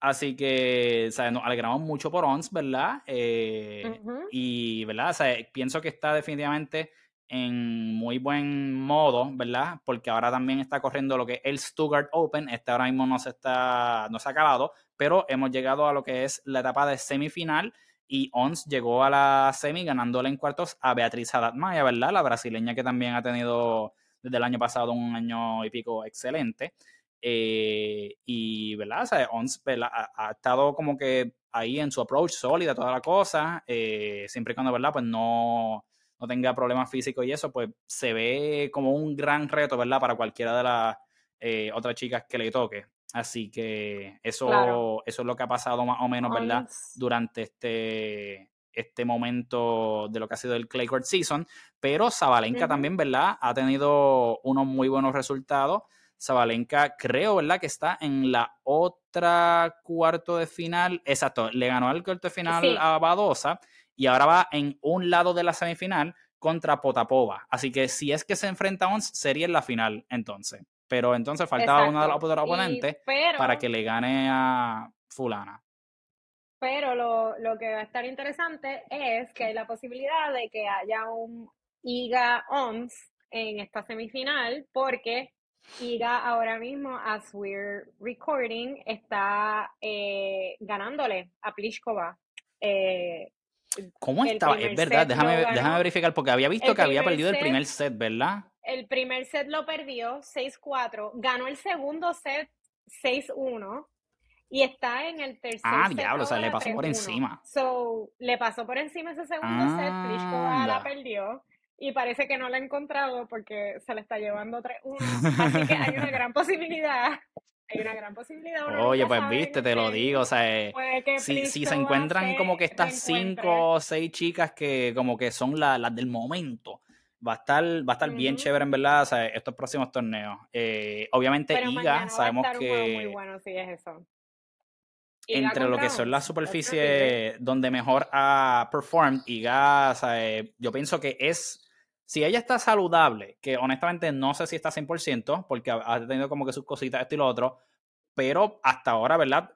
A: Así que, o sea, nos alegramos mucho por ONS, ¿verdad? Eh, y, ¿verdad? O sea, pienso que está definitivamente en muy buen modo, ¿verdad? Porque ahora también está corriendo lo que es el Stuttgart Open. Este ahora mismo no se está, no se ha acabado, pero hemos llegado a lo que es la etapa de semifinal y Ons llegó a la semi ganándole en cuartos a Beatriz Haddad Maya, ¿verdad? La brasileña que también ha tenido desde el año pasado un año y pico excelente. Eh, y, ¿verdad? O sea, Ons Ha, estado como que ahí en su approach sólida, toda la cosa, eh, siempre y cuando, ¿verdad? Pues no no tenga problemas físicos y eso, pues se ve como un gran reto, ¿verdad? Para cualquiera de las eh, otras chicas que le toque. Así que eso, eso es lo que ha pasado más o menos, ¿verdad? Durante este, este momento de lo que ha sido el Clay Court Season. Pero Zabalenka también, ¿verdad? Ha tenido unos muy buenos resultados. Zabalenka creo, ¿verdad? Que está en la otra cuarto de final. Exacto, le ganó al cuarto de final a Badosa y ahora va en un lado de la semifinal contra Potapova. Así que si es que se enfrenta a Ons, sería en la final entonces. Pero entonces faltaba uno de los oponentes para que le gane a fulana.
B: Pero lo, lo, que va a estar interesante es que hay la posibilidad de que haya un IGA ONS en esta semifinal, porque IGA ahora mismo, as we're recording, está eh, ganándole a Pliskova. Eh,
A: ¿Cómo estaba? Es verdad, déjame, déjame, verificar, porque había visto que había perdido el primer set, ¿verdad?
B: El primer set lo perdió 6-4, ganó el segundo set 6-1 y está en el tercer
A: ah,
B: set.
A: Ah, diablo, o sea, le pasó por encima.
B: So, le pasó por encima ese segundo set, Pliskova la perdió y parece que no la ha encontrado porque se le está llevando 3-1. Así que hay una gran posibilidad hay una gran posibilidad.
A: Oye, pues viste, te lo digo, o sea, eh, si, si, se encuentran como que estas cinco o seis chicas que como que son las del momento, va a estar, va a estar bien chévere en verdad, o sea, estos próximos torneos. Eh, obviamente IGA, sabemos que...
B: Muy bueno, sí es eso.
A: Entre lo que son las superficies donde mejor ha performed, IGA, o sea, eh, yo pienso que es si ella está saludable, que honestamente no sé si está 100%, porque ha tenido como que sus cositas, esto y lo otro, pero hasta ahora, ¿verdad?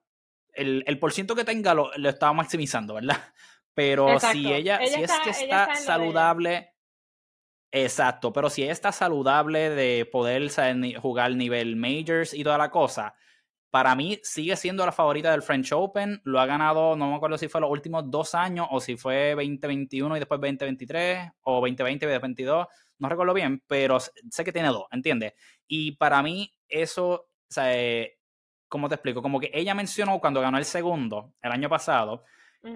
A: El, el por ciento que tenga lo, lo estaba maximizando, ¿verdad? Pero si ella, si es que está saludable, exacto, pero si está saludable de poder jugar nivel majors y toda la cosa, para mí sigue siendo la favorita del French Open. Lo ha ganado, no me acuerdo si fue los últimos dos años o si fue 2021 y después 2023 o 2020 y 2022. No recuerdo bien, pero sé que tiene dos, ¿entiendes? Y para mí eso, o sea, eh, ¿cómo te explico? Como que ella mencionó cuando ganó el segundo, el año pasado,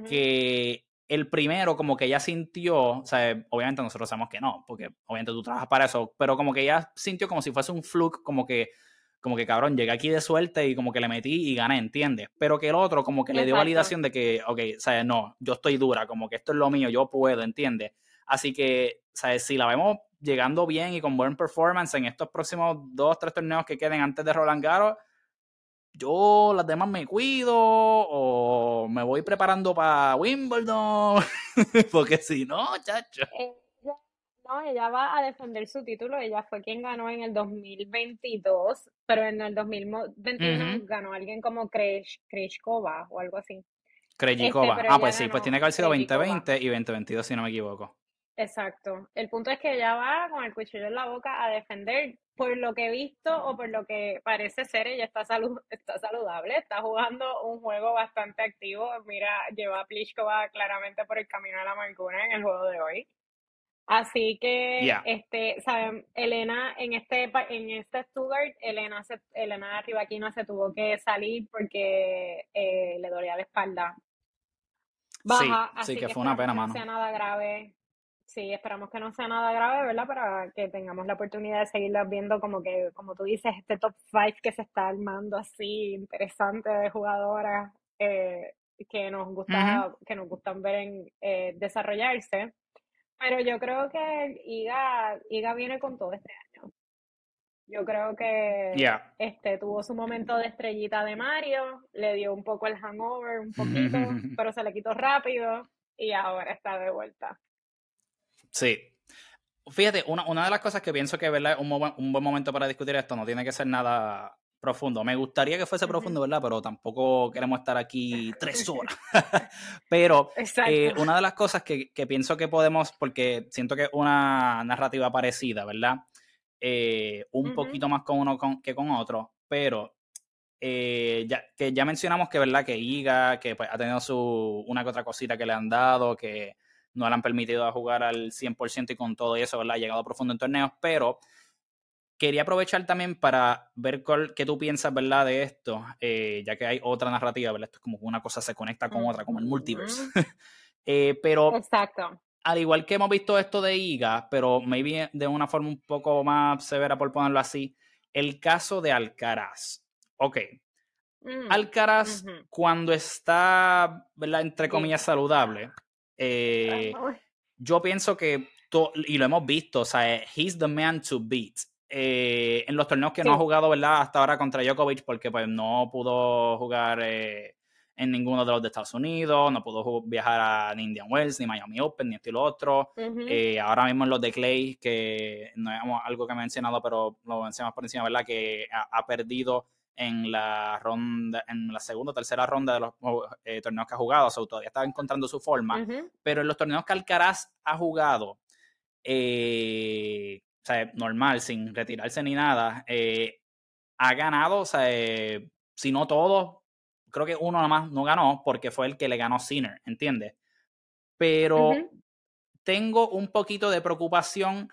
A: que el primero como que ella sintió, o sea, obviamente nosotros sabemos que no, porque obviamente tú trabajas para eso, pero como que ella sintió como si fuese un fluke, como que como que cabrón, llegué aquí de suerte y como que le metí y gané, ¿entiendes? Pero que el otro como que le dio validación de que, ok, ¿sabes? No, yo estoy dura, como que esto es lo mío, yo puedo, ¿entiendes? Así que, ¿sabes? Si la vemos llegando bien y con buen performance en estos próximos dos, tres torneos que queden antes de Roland Garros, yo las demás me cuido o me voy preparando para Wimbledon, porque si no, chacho.
B: Eh, no, ella va a defender su título. Ella fue quien ganó en el 2022, pero en el 2021 ganó alguien como Kreshkova o algo así.
A: Krejcikova. Este, ah, pues sí, pues tiene que haber sido 2020 y 2022, si no me equivoco.
B: Exacto. El punto es que ella va con el cuchillo en la boca a defender por lo que he visto o por lo que parece ser, ella está, salud está saludable, está jugando un juego bastante activo. Mira, lleva a Pliskova claramente por el camino de la amargura en el juego de hoy. Así que, este, saben, Elena, en este, en este Stuttgart, Elena, se, Elena Rivaquina se tuvo que salir porque eh, le dolía la espalda.
A: Baja, sí, así que, fue una pena, mano.
B: No sea nada grave. Sí, esperamos que no sea nada grave, ¿verdad? Para que tengamos la oportunidad de seguirlas viendo como que, como tú dices, este top 5 que se está armando así, interesante de jugadoras eh, que nos gusta, que nos gustan ver en, eh, desarrollarse. Pero yo creo que Iga, Iga viene con todo este año. Yo creo que este tuvo su momento de estrellita de Mario, le dio un poco el hangover, un poquito, pero se le quitó rápido y ahora está de vuelta.
A: Sí. Fíjate, una, una de las cosas que pienso que ¿verdad? Un, un buen momento para discutir esto no tiene que ser nada profundo. Me gustaría que fuese profundo, ¿verdad? Pero tampoco queremos estar aquí tres horas. Pero eh, una de las cosas que, pienso que podemos, porque siento que es una narrativa parecida, ¿verdad? Eh, un poquito más con uno que con otro, pero eh, ya, que ya mencionamos que, ¿verdad? Que Iga, que pues, ha tenido su, una que otra cosita que le han dado, que no le han permitido jugar al 100% y con todo eso, ¿verdad? Ha llegado profundo en torneos, pero quería aprovechar también para ver qué tú piensas, ¿verdad? De esto, eh, ya que hay otra narrativa, ¿verdad? Esto es como una cosa se conecta con otra, como el multiverse. Eh, pero,
B: Exacto.
A: al igual que hemos visto esto de IGA, pero maybe de una forma un poco más severa, por ponerlo así, el caso de Alcaraz. Ok. Mm, Alcaraz, cuando está, ¿verdad? Entre comillas, saludable, eh, yo pienso que, y lo hemos visto, o sea, he's the man to beat. Eh, en los torneos que no ha jugado, ¿verdad? Hasta ahora contra Djokovic, porque pues no pudo jugar eh, en ninguno de los de Estados Unidos, no pudo viajar a ni Indian Wells, ni Miami Open, ni estilo otro. Eh, ahora mismo en los de Clay, que no es algo que me he mencionado, pero lo mencionamos por encima, ¿verdad? Que ha, perdido en la ronda, en la segunda o tercera ronda de los torneos que ha jugado, o sea, todavía está encontrando su forma, pero en los torneos que Alcaraz ha jugado, eh, o sea, normal, sin retirarse ni nada, eh, ha ganado, o sea, eh, si no todos, creo que uno nada más no ganó porque fue el que le ganó Sinner, ¿entiendes? Pero tengo un poquito de preocupación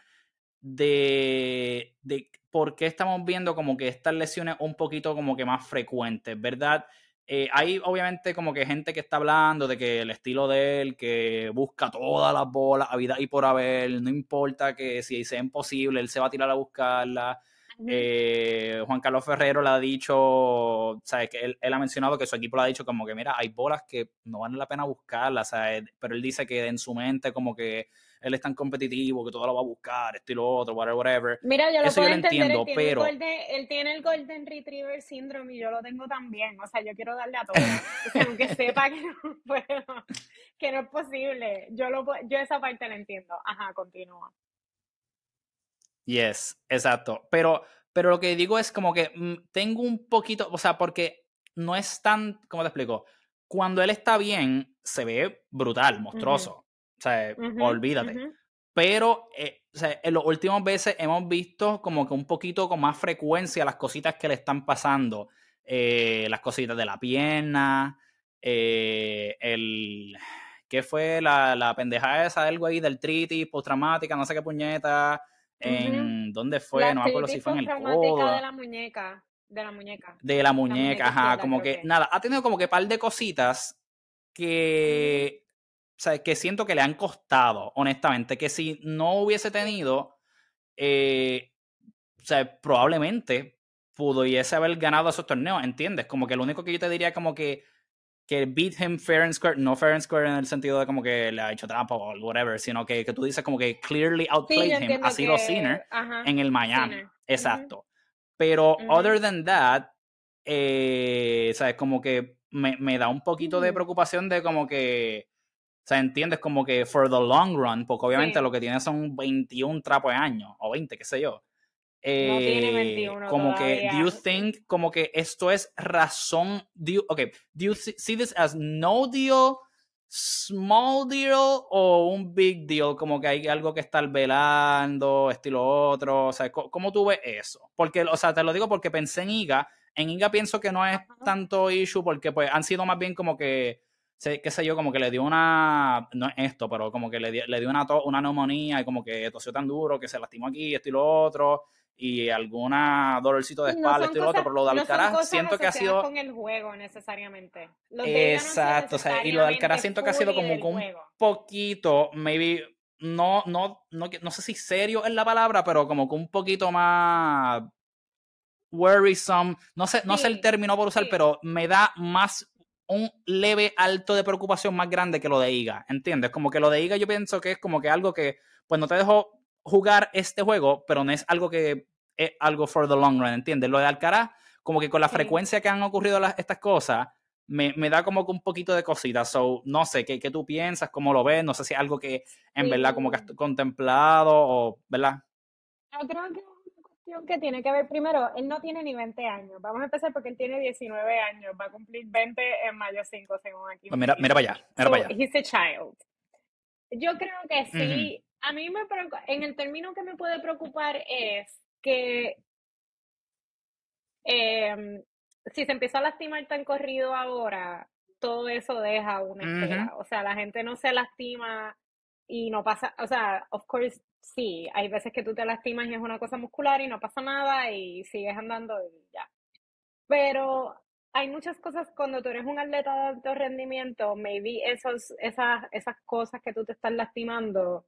A: de, de por qué estamos viendo como que estas lesiones un poquito como que más frecuentes, ¿verdad? Eh, hay obviamente como que gente que está hablando de que el estilo de él, que busca todas las bolas a vida y por haber, no importa que si sea imposible, él se va a tirar a buscarla. Eh, Juan Carlos Ferrero le ha dicho, ¿sabes? Que él, ha mencionado que su equipo le ha dicho como que, mira, hay bolas que no vale la pena buscarlas, ¿sabes? Pero él dice que en su mente como que él es tan competitivo que todo lo va a buscar, esto y lo otro, whatever, whatever.
B: Mira, yo lo Eso puedo yo entender, entiendo, él pero... él tiene el Golden Retriever Syndrome y yo lo tengo también, o sea, yo quiero darle a todo, o sea, aunque sepa que no puedo, que no es posible, yo, lo, yo esa parte la entiendo. Ajá, continúa.
A: Yes, exacto, pero, pero lo que digo es como que mm, tengo un poquito, o sea, porque no es tan, ¿cómo te explico? Cuando él está bien, se ve brutal, monstruoso. Sea, olvídate. Pero eh, o sea, en las últimas veces hemos visto como que un poquito con más frecuencia las cositas que le están pasando. Eh, las cositas de la pierna, eh, el... ¿Qué fue la, la pendejada esa del güey del tritis postraumática, no sé qué puñeta? En, ¿Dónde fue? no me acuerdo si fue en el codo.
B: de la muñeca. De la muñeca.
A: De la muñeca, ajá. Como que, nada, ha tenido como que par de cositas que sea, que siento que le han costado, honestamente, que si no hubiese tenido, eh, o sea, probablemente pudiese haber ganado esos torneos, ¿entiendes? Como que lo único que yo te diría como que que beat him fair and square, no fair and square en el sentido de como que le ha hecho trampa o whatever, sino que, que tú dices como que clearly outplayed him, ha sido Sinner en el Miami. Exacto. Pero other than that, eh, ¿sabes? Como que me, me da un poquito de mm. preocupación de como que o sea, entiendes como que for the long run, porque obviamente lo que tiene son 21 trapos de año, o 20, qué sé yo.
B: no tiene 21
A: eh, como que, do you think, como que esto es razón, do you, okay, do you see this as no deal, small deal o un big deal? Como que hay algo que estar velando, estilo otro, o sea, ¿cómo tú ves eso? Porque, o sea, te lo digo porque pensé en IGA, en IGA pienso que no es tanto issue porque pues han sido más bien como que qué sé yo, como que le dio una, no es esto, pero como que le, dio, le dio una, una neumonía y como que tosió tan duro que se lastimó aquí, esto y lo otro, y alguna dolorcito de espalda, esto y lo otro, pero lo de Alcaraz siento que ha sido...
B: con el juego necesariamente.
A: Exacto, o sea, y lo de Alcaraz siento que ha sido como un poquito, maybe, no, no, no, no sé si serio es la palabra, pero como que un poquito más worrisome, no sé, no sé el término por usar, pero me da más un leve alto de preocupación más grande que lo de IGA, ¿entiendes? Como que lo de IGA yo pienso que es como que algo que, pues no te dejo jugar este juego, pero no es algo que es algo for the long run, ¿entiendes? Lo de Alcaraz, como que con la frecuencia que han ocurrido las, estas cosas, me, da como que un poquito de cositas. So, no sé, ¿qué, ¿qué, tú piensas? ¿Cómo lo ves? No sé si es algo que en verdad como que has contemplado o, ¿verdad?
B: Yo creo que que tiene que ver primero, él no tiene ni 20 años. Vamos a empezar porque él tiene 19 años. Va a cumplir 20 en mayo 5, según aquí.
A: Pues mira, mira para allá, mira para allá.
B: He's a child. Yo creo que sí. A mí me en el término que me puede preocupar es que em, si se empieza a lastimar tan corrido ahora, todo eso deja una espera. O sea, la gente no se lastima y no pasa, o sea, of course, sí, hay veces que tú te lastimas y es una cosa muscular y no pasa nada y sigues andando y ya. Pero hay muchas cosas cuando tú eres un atleta de alto rendimiento, maybe esos, esas, esas cosas que tú te estás lastimando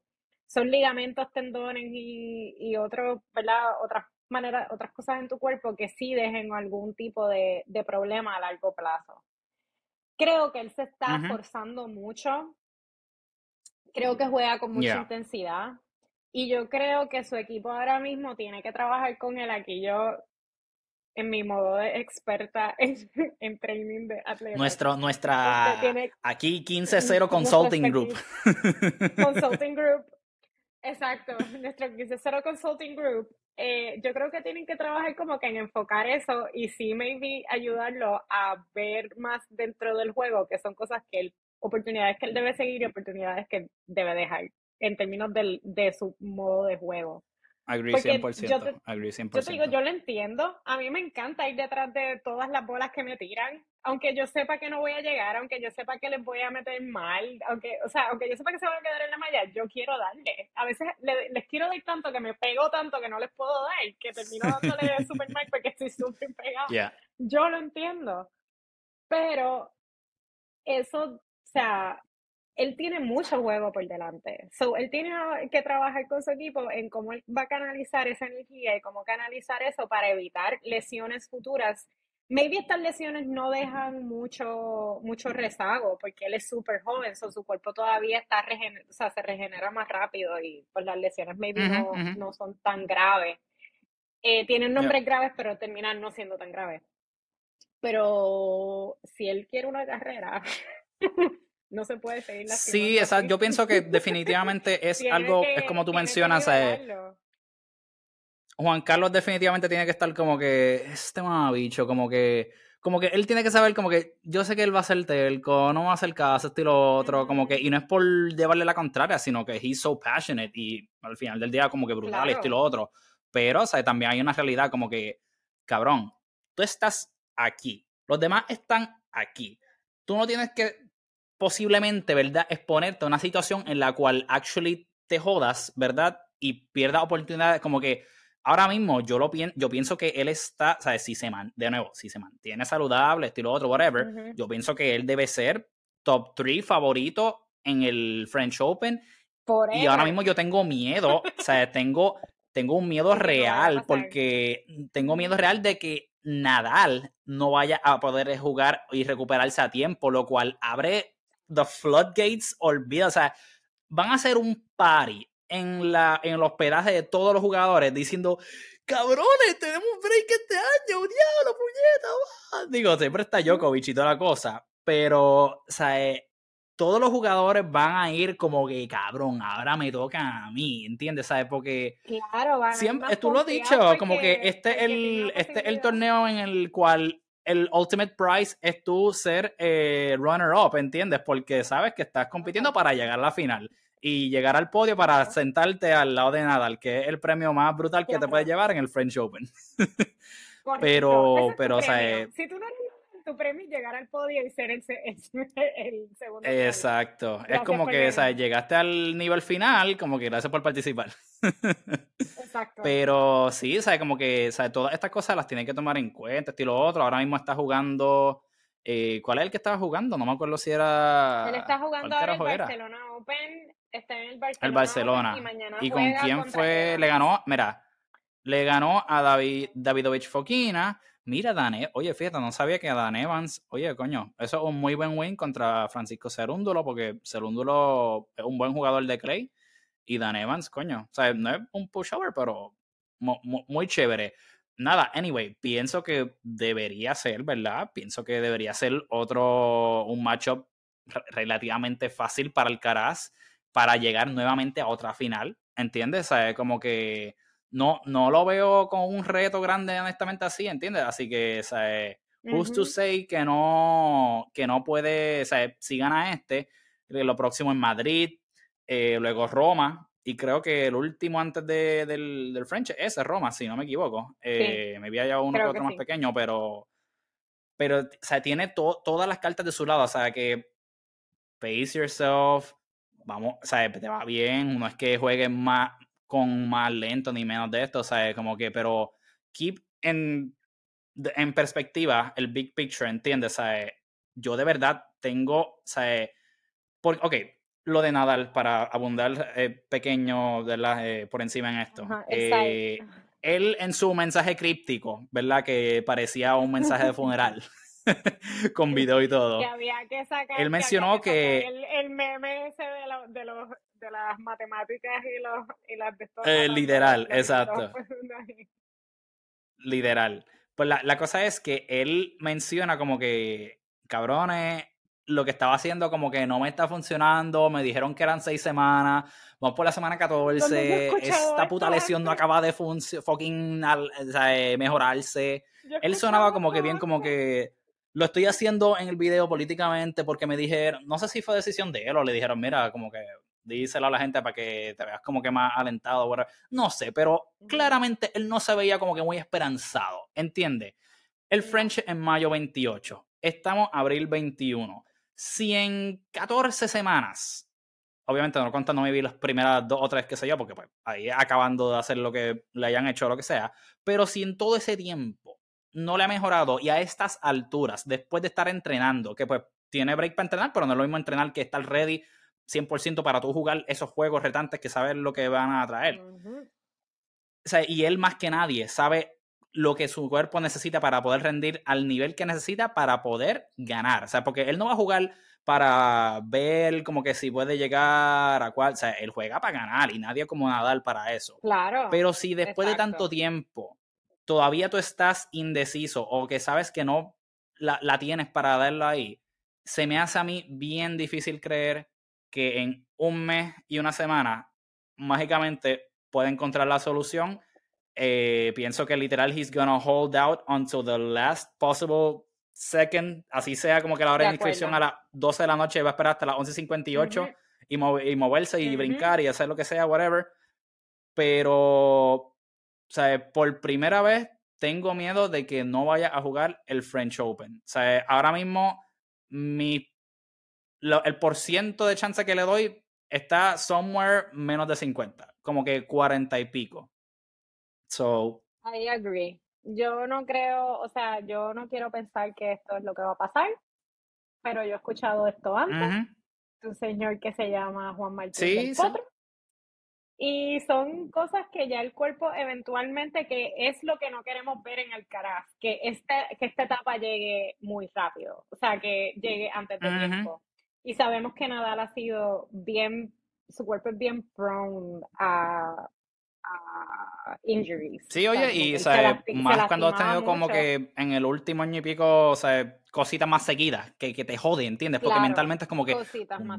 B: son ligamentos, tendones y, y otro, ¿verdad? otras maneras, otras cosas en tu cuerpo que sí dejen algún tipo de, de problema a largo plazo. Creo que él se está esforzando mucho. Creo que juega con mucha intensidad. Y yo creo que su equipo ahora mismo tiene que trabajar con él. Aquí yo, en mi modo de experta en, training de atletas.
A: Nuestro, nuestra, aquí 15-0 Consulting Group.
B: Consulting Group. Exacto, nuestro 15-0 Consulting Group. Eh, yo creo que tienen que trabajar como que en enfocar eso y sí, maybe ayudarlo a ver más dentro del juego, que son cosas que él, oportunidades que él debe seguir y oportunidades que debe dejar en términos del, de su modo de juego.
A: Agree 100%. Yo te,
B: Yo te digo, yo lo entiendo. A mí me encanta ir detrás de todas las bolas que me tiran. Aunque yo sepa que no voy a llegar, aunque yo sepa que les voy a meter mal, aunque, o sea, aunque yo sepa que se van a quedar en la malla, yo quiero darle. A veces les quiero dar tanto que me pego tanto que no les puedo dar, que termino dándole super mal porque estoy súper pegado. Yo lo entiendo. Pero eso, sea, él tiene mucho juego por delante. So, él tiene que trabajar con su equipo en cómo va a canalizar esa energía y cómo canalizar eso para evitar lesiones futuras. Maybe estas lesiones no dejan mucho, mucho rezago porque él es súper joven, so su cuerpo todavía está o sea, se regenera más rápido y pues las lesiones maybe no, no, son tan graves. Eh, tienen nombres graves, pero terminan no siendo tan graves. Pero si él quiere una carrera, no se puede seguir
A: Sí, exacto. Yo pienso que definitivamente es algo, es como tú mencionas. Eh, Juan Carlos definitivamente tiene que estar como que, este bicho, como que, como que él tiene que saber como que yo sé que él va a ser telco, no va a hacer caso, esto y lo otro, como que, y no es por llevarle la contraria, sino que he's so passionate y al final del día como que brutal, esto y lo otro. Pero, o sea, también hay una realidad como que, cabrón, tú estás aquí, los demás están aquí. Tú no tienes que posiblemente, ¿verdad?, exponerte a una situación en la cual actually te jodas, ¿verdad? Y pierdas oportunidades, como que ahora mismo yo lo pienso, yo pienso que él está, ¿sabes? Si se man, de nuevo, si se mantiene saludable, estilo otro, whatever, yo pienso que él debe ser top 3 favorito en el French Open. y ahora mismo yo tengo miedo, o sea, tengo, tengo un miedo real, porque tengo miedo real de que Nadal no vaya a poder jugar y recuperarse a tiempo, lo cual abre the floodgates, olvida, o sea, van a hacer un party en, la, en el hospedaje de todos los jugadores diciendo, cabrones, tenemos un break este año, diablo, puñeta, Digo, siempre está Djokovic y toda la cosa, pero, o sea, eh, todos los jugadores van a ir como que, cabrón, ahora me toca a mí, ¿entiendes? ¿Sabes? Porque
B: claro, van
A: siempre, tú lo has dicho, como que este es el, este el torneo en el cual el ultimate prize es tú ser eh, runner-up, ¿entiendes? Porque sabes que estás compitiendo para llegar a la final y llegar al podio para sentarte al lado de Nadal, que es el premio más brutal que te puedes llevar en el French Open. pero, pero, o sea,
B: si tú no tu premio llegar al podio y ser el, segundo.
A: Exacto. Es como que, ¿sabes? Llegaste al nivel final, como que gracias por participar. Exacto. Pero sí, ¿sabes? Como que, ¿sabes? Todas estas cosas las tienes que tomar en cuenta, estilo otro. Ahora mismo está jugando. Eh, ¿Cuál es el que estaba jugando? No me acuerdo si era.
B: Él está jugando ahora el Barcelona Open. Está en el Barcelona.
A: El Barcelona. y, con quién fue? Le ganó, mira, le ganó a David, Davidovich Fokina Mira, Dan, oye, fíjate, no sabía que Dan Evans, oye, coño, eso es un muy buen win contra Francisco Cerúndulo, porque Cerúndulo es un buen jugador de Clay, y Dan Evans, coño, o sea, no es un pushover, pero muy, chévere. Nada, anyway, pienso que debería ser, ¿verdad? Pienso que debería ser otro, un matchup relativamente fácil para el Caraz para llegar nuevamente a otra final, ¿entiendes? O sea, como que no, no lo veo con un reto grande, honestamente, así, ¿entiendes? Así que, o sea, who's to say que no, que no puede, o sea, si gana este, lo próximo en Madrid, eh, luego Roma, y creo que el último antes de, del, del French es Roma, si no me equivoco. Eh, Me había uno que otro más pequeño, pero, pero, o sea, tiene todas las cartas de su lado, o sea, que pace yourself, vamos, o sea, te va bien, no es que juegues más, con más lento ni menos de esto, sea, como que, pero keep en, en perspectiva el big picture, ¿entiendes? Sea, yo de verdad tengo, sea, por, ok, lo de Nadal, para abundar eh, pequeño de la, eh, por encima en esto. Eh, él en su mensaje críptico, ¿verdad? Que parecía un mensaje de funeral. con video y todo.
B: Que había que sacar,
A: él mencionó que,
B: el, meme ese de, de los de las matemáticas y, los, y las de
A: eh, literal, exacto. literal. Pues la, la, cosa es que él menciona como que, cabrones, lo que estaba haciendo como que no me está funcionando, me dijeron que eran seis semanas, vamos por la semana 14, esta puta lesión no acaba de fucking eh, mejorarse. Él sonaba como que bien como que lo estoy haciendo en el video políticamente porque me dijeron, no sé si fue decisión de él o le dijeron, mira, como que díselo a la gente para que te veas como que más alentado. No sé, pero claramente él no se veía como que muy esperanzado, ¿entiendes? El French en mayo 28, estamos abril 21. Si en 14 semanas, obviamente no contando vi las primeras dos o tres que sé yo, porque pues ahí acabando de hacer lo que le hayan hecho o lo que sea, pero si en todo ese tiempo no le ha mejorado y a estas alturas, después de estar entrenando, que pues tiene break para entrenar, pero no es lo mismo entrenar que estar ready 100% para tú jugar esos juegos retantes que sabes lo que van a traer. o sea, y él más que nadie sabe lo que su cuerpo necesita para poder rendir al nivel que necesita para poder ganar. O sea, porque él no va a jugar para ver como que si puede llegar a cuál. O sea, él juega para ganar y nadie como Nadal para eso.
B: Claro.
A: Pero si después de tanto tiempo todavía tú estás indeciso o que sabes que no la, la tienes para darlo ahí, se me hace a mí bien difícil creer que en un mes y una semana mágicamente puede encontrar la solución. Eh, pienso que literal he's gonna hold out until the last possible second, así sea como que la hora de, inscripción a las 12 de la noche va a esperar hasta las 11.58 y, y, moverse y brincar y hacer lo que sea, whatever. Pero, o sea, por primera vez tengo miedo de que no vaya a jugar el French Open. O sea, ahora mismo mi el por ciento de chance que le doy está somewhere menos de 50, como que 40 y pico. So.
B: I agree. Yo no creo, o sea, yo no quiero pensar que esto es lo que va a pasar, pero yo he escuchado esto antes. Un señor que se llama Juan Martín sí, Y son cosas que ya el cuerpo eventualmente, que es lo que no queremos ver en el Caraz, que, este, que esta etapa llegue muy rápido, o sea, que llegue antes de tiempo. Y sabemos que Nadal ha sido bien, su cuerpo es bien prone a, injuries.
A: Sí, oye, y más cuando has tenido como que en el último año y pico, o sea, cositas más seguidas, que, que te joden, ¿entiendes? Porque mentalmente es como que,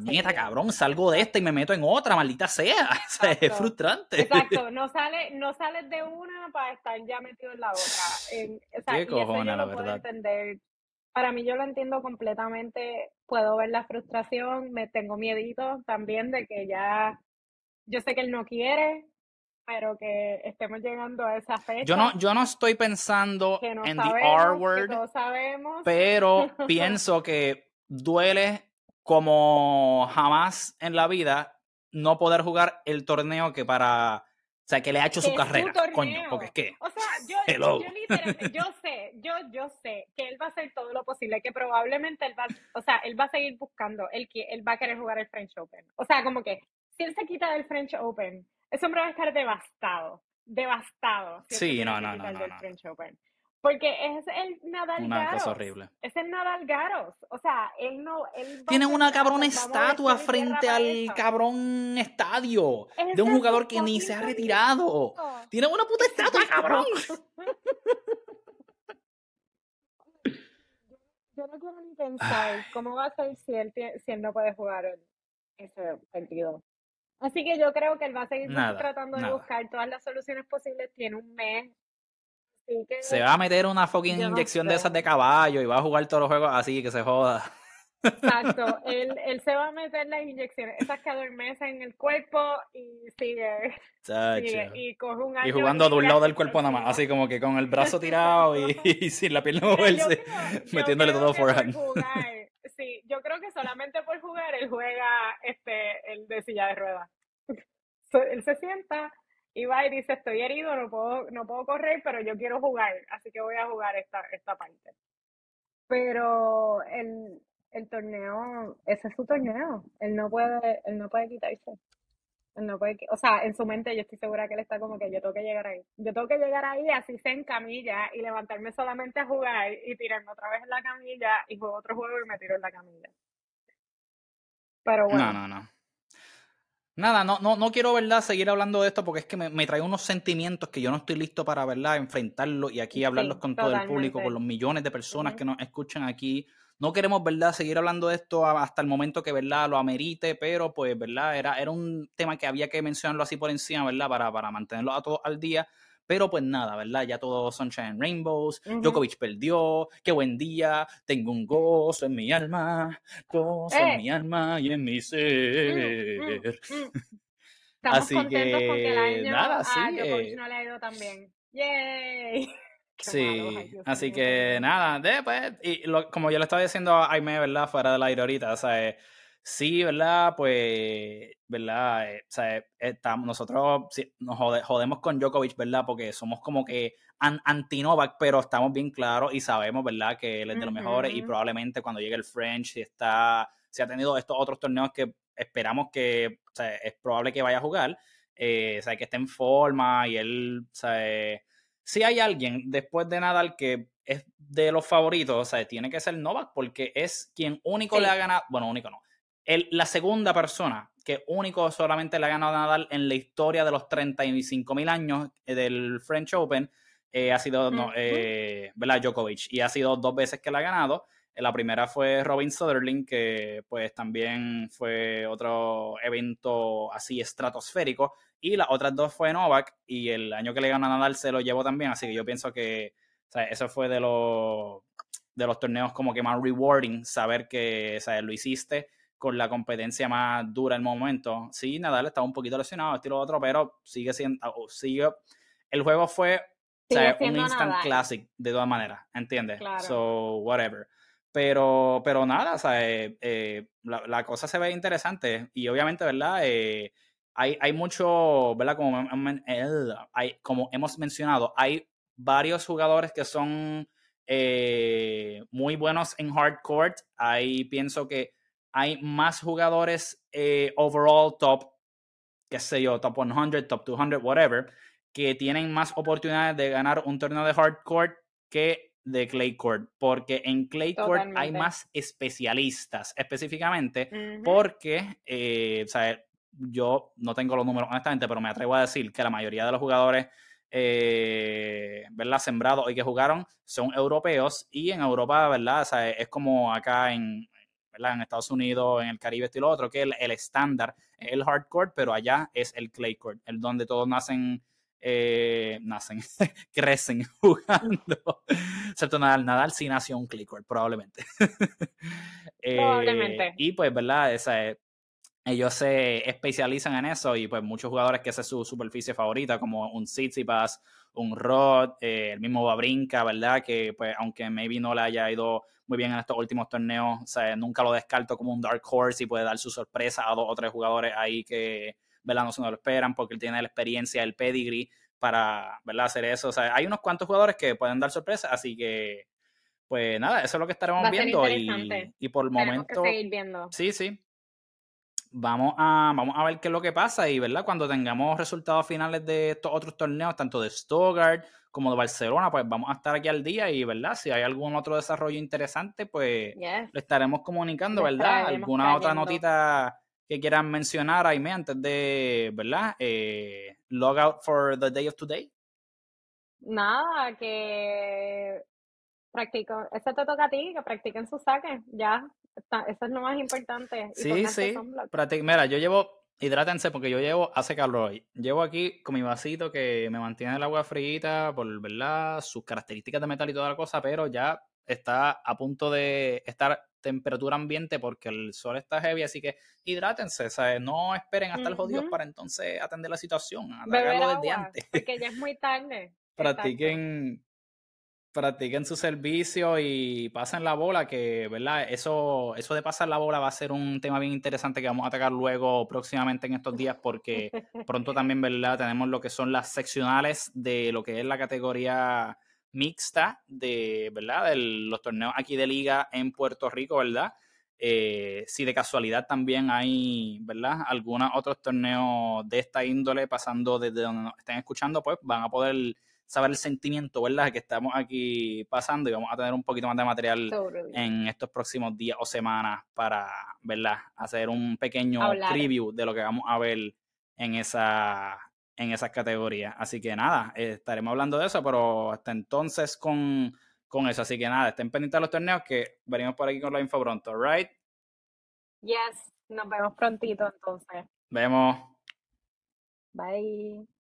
A: mierda, cabrón, salgo de esta y me meto en otra, maldita sea. O sea, es frustrante.
B: Exacto, no, sale, no sales de una para estar ya metido en la otra. Qué cojones, la verdad. Entender. Para mí yo lo entiendo completamente, puedo ver la frustración, me tengo miedito también de que ya, yo sé que él no quiere, pero que estemos llegando a esa fecha.
A: Yo no, yo no estoy pensando en the R word, pero pienso que duele como jamás en la vida no poder jugar el torneo que para o sea, que le ha hecho su carrera, coño, porque es que...
B: O sea, yo, yo, yo, sé, yo, yo sé que él va a hacer todo lo posible, que probablemente él va, o sea, él va a seguir buscando, él, él va a querer jugar el French Open. O sea, como que si él se quita del French Open, ese hombre va a estar devastado, devastado.
A: sí, no, no, no,
B: Porque es el Nadal
A: Una cosa horrible.
B: Es el Nadal Garos. O sea, él no.
A: Tiene una cabrón estatua frente al cabrón estadio de un jugador que ni se ha retirado. Tiene una puta estatua, cabrón.
B: Yo no quiero ni pensar cómo va a ser si él, si él no puede jugar ese partido. Así que yo creo que él va a seguir tratando de buscar todas las soluciones posibles. Tiene un mes.
A: se va a meter una fucking inyección de esas de caballo y va a jugar todos los juegos así, que se joda.
B: Exacto, él, él se va a meter las inyecciones, esas que adormecen en el cuerpo y sigue, y, coge un
A: y jugando de un lado del cuerpo nada más, así como que con el brazo tirado y, sin la pierna moverse, metiéndole todo forehand
B: yo creo que solamente por jugar él juega este, el de silla de ruedas. él se sienta y va y dice, estoy herido, no puedo, no puedo correr, pero yo quiero jugar, así que voy a jugar esta, esta parte. Pero el, el torneo, ese es su torneo, él no puede, él no puede quitarse no puede, o sea, en su mente yo estoy segura que él está como que yo tengo que llegar ahí. Yo tengo que llegar ahí así sea en camilla y levantarme solamente a jugar y tirarme otra vez en la camilla y juego otro juego y me tiro en la camilla. Pero bueno.
A: No, no, no. Nada, no, no, no quiero, ¿verdad?, seguir hablando de esto porque es que me, me trae unos sentimientos que yo no estoy listo para, ¿verdad?, enfrentarlos y aquí hablarlos con todo el público, con los millones de personas que nos escuchan aquí no queremos, ¿verdad?, seguir hablando de esto hasta el momento que, ¿verdad?, lo amerite, pero pues, ¿verdad?, era, era un tema que había que mencionarlo así por encima, ¿verdad?, para, para mantenerlo a todos al día. Pero pues nada, ¿verdad? Ya todo Sunshine Rainbows, Djokovic perdió, qué buen día, tengo un gozo en mi alma, gozo en eh. mi alma y en mi mm, mm, ser.
B: Mm, Así contentos que, porque el año nada, sí, a Djokovic eh. no le ha ido tan bien. ¡Yay!
A: Sí, así que nada, después, y como yo le estaba diciendo a Aime, ¿verdad? Fuera del aire ahorita, o sea, eh, sí, ¿verdad? Pues, ¿verdad? Eh, o sea, estamos, nosotros nos jodemos con Djokovic, ¿verdad? Porque somos como que anti-Novak, pero estamos bien claros y sabemos, ¿verdad? Que él es de los mejores y probablemente cuando llegue el French, si está, si ha tenido estos otros torneos que esperamos que, o sea, es probable que vaya a jugar, eh, o sea, que esté en forma y él, o sea, si hay alguien después de Nadal que es de los favoritos, o sea, tiene que ser Novak porque es quien único le ha ganado, bueno, único no, el, la segunda persona que único solamente le ha ganado a Nadal en la historia de los 35 mil años eh, del French Open eh, ha sido no, eh, Djokovic y ha sido dos veces que le ha ganado. La primera fue Robin Soderling, que pues también fue otro evento así estratosférico. Y las otras dos fue Novak y el año que le ganó a Nadal se lo llevó también, así que yo pienso que o eso fue de los, de los torneos como que más rewarding, saber que o lo hiciste con la competencia más dura en el momento. Sí, Nadal estaba un poquito lesionado, estilo otro, pero sigue siendo, sigue, el juego fue un instant classic de todas maneras, ¿entiendes? So, whatever. Pero, pero nada, o sea, eh, eh, la, la, cosa se ve interesante y obviamente, ¿verdad? Eh, hay, hay mucho, ¿verdad? Como, hay, como hemos mencionado, hay varios jugadores que son eh, muy buenos en hardcore. Ahí pienso que hay más jugadores eh, overall top, qué sé yo, top 100, top 200, whatever, que tienen más oportunidades de ganar un torneo de hardcore que de clay court, porque en clay court hay más especialistas, específicamente porque, eh, o sea, yo no tengo los números honestamente, pero me atrevo a decir que la mayoría de los jugadores eh, ¿verdad? sembrados y que jugaron son europeos y en Europa, ¿verdad? O sea, es como acá en, ¿verdad? en Estados Unidos, en el Caribe, y lo otro, que el estándar es el hardcore, pero allá es el clay court, el donde todos nacen, eh, nacen, crecen jugando. Excepto Nadal, Nadal sí nació un clay court, probablemente.
B: probablemente.
A: Eh, y pues, ¿verdad? Esa es, ellos se especializan en eso y pues muchos jugadores que esa es su superficie favorita, como un Tsitsipas, un Rod, eh, el mismo Babrinka, ¿verdad? Que pues aunque maybe no le haya ido muy bien en estos últimos torneos, o sea, nunca lo descarto como un dark horse y puede dar su sorpresa a dos o tres jugadores ahí que, ¿verdad? No se lo esperan porque él tiene la experiencia, el pedigree para, ¿verdad? Hacer eso. O sea, hay unos cuantos jugadores que pueden dar sorpresa, así que, pues nada, eso es lo que estaremos viendo y, y, por el momento...
B: viendo.
A: Sí, sí vamos a, vamos a ver qué es lo que pasa y, ¿verdad? Cuando tengamos resultados finales de estos otros torneos, tanto de Stuttgart como de Barcelona, pues vamos a estar aquí al día y, ¿verdad? Si hay algún otro desarrollo interesante, pues lo estaremos comunicando, ¿verdad? ¿Alguna otra notita que quieran mencionar, Aime, antes de, ¿verdad? Eh, log out for the day of today.
B: Nada, que practico, eso te toca a ti, que practiquen sus saques, ya, eso es lo más importante.
A: Sí, sí. Mira, yo llevo, hidrátense porque yo llevo, hace calor hoy. Llevo aquí con mi vasito que me mantiene el agua fría por, ¿verdad? Sus características de metal y toda la cosa, pero ya está a punto de estar temperatura ambiente porque el sol está heavy, así que hidrátense, ¿sabes? No esperen hasta el jodido para entonces atender la situación,
B: hacerlo desde antes. Porque ya es muy tarde.
A: Practiquen, practiquen su servicio y pasen la bola, que, ¿verdad? Eso, eso de pasar la bola va a ser un tema bien interesante que vamos a atacar luego próximamente en estos días, porque pronto también, ¿verdad? Tenemos lo que son las seccionales de lo que es la categoría mixta de, ¿verdad? De los torneos aquí de liga en Puerto Rico, ¿verdad? Eh, si de casualidad también hay, ¿verdad? Algunos otros torneos de esta índole pasando desde donde nos estén escuchando, pues van a poder saber el sentimiento, ¿verdad? Que estamos aquí pasando y vamos a tener un poquito más de material en estos próximos días o semanas para, ¿verdad? Hacer un pequeño preview de lo que vamos a ver en esa en esas categorías. Así que nada, estaremos hablando de eso, pero hasta entonces con, con eso. Así que nada, estén pendientes de los torneos que venimos por aquí con la info pronto, ¿right?
B: Yes, nos vemos prontito entonces.
A: Vemos.
B: Bye.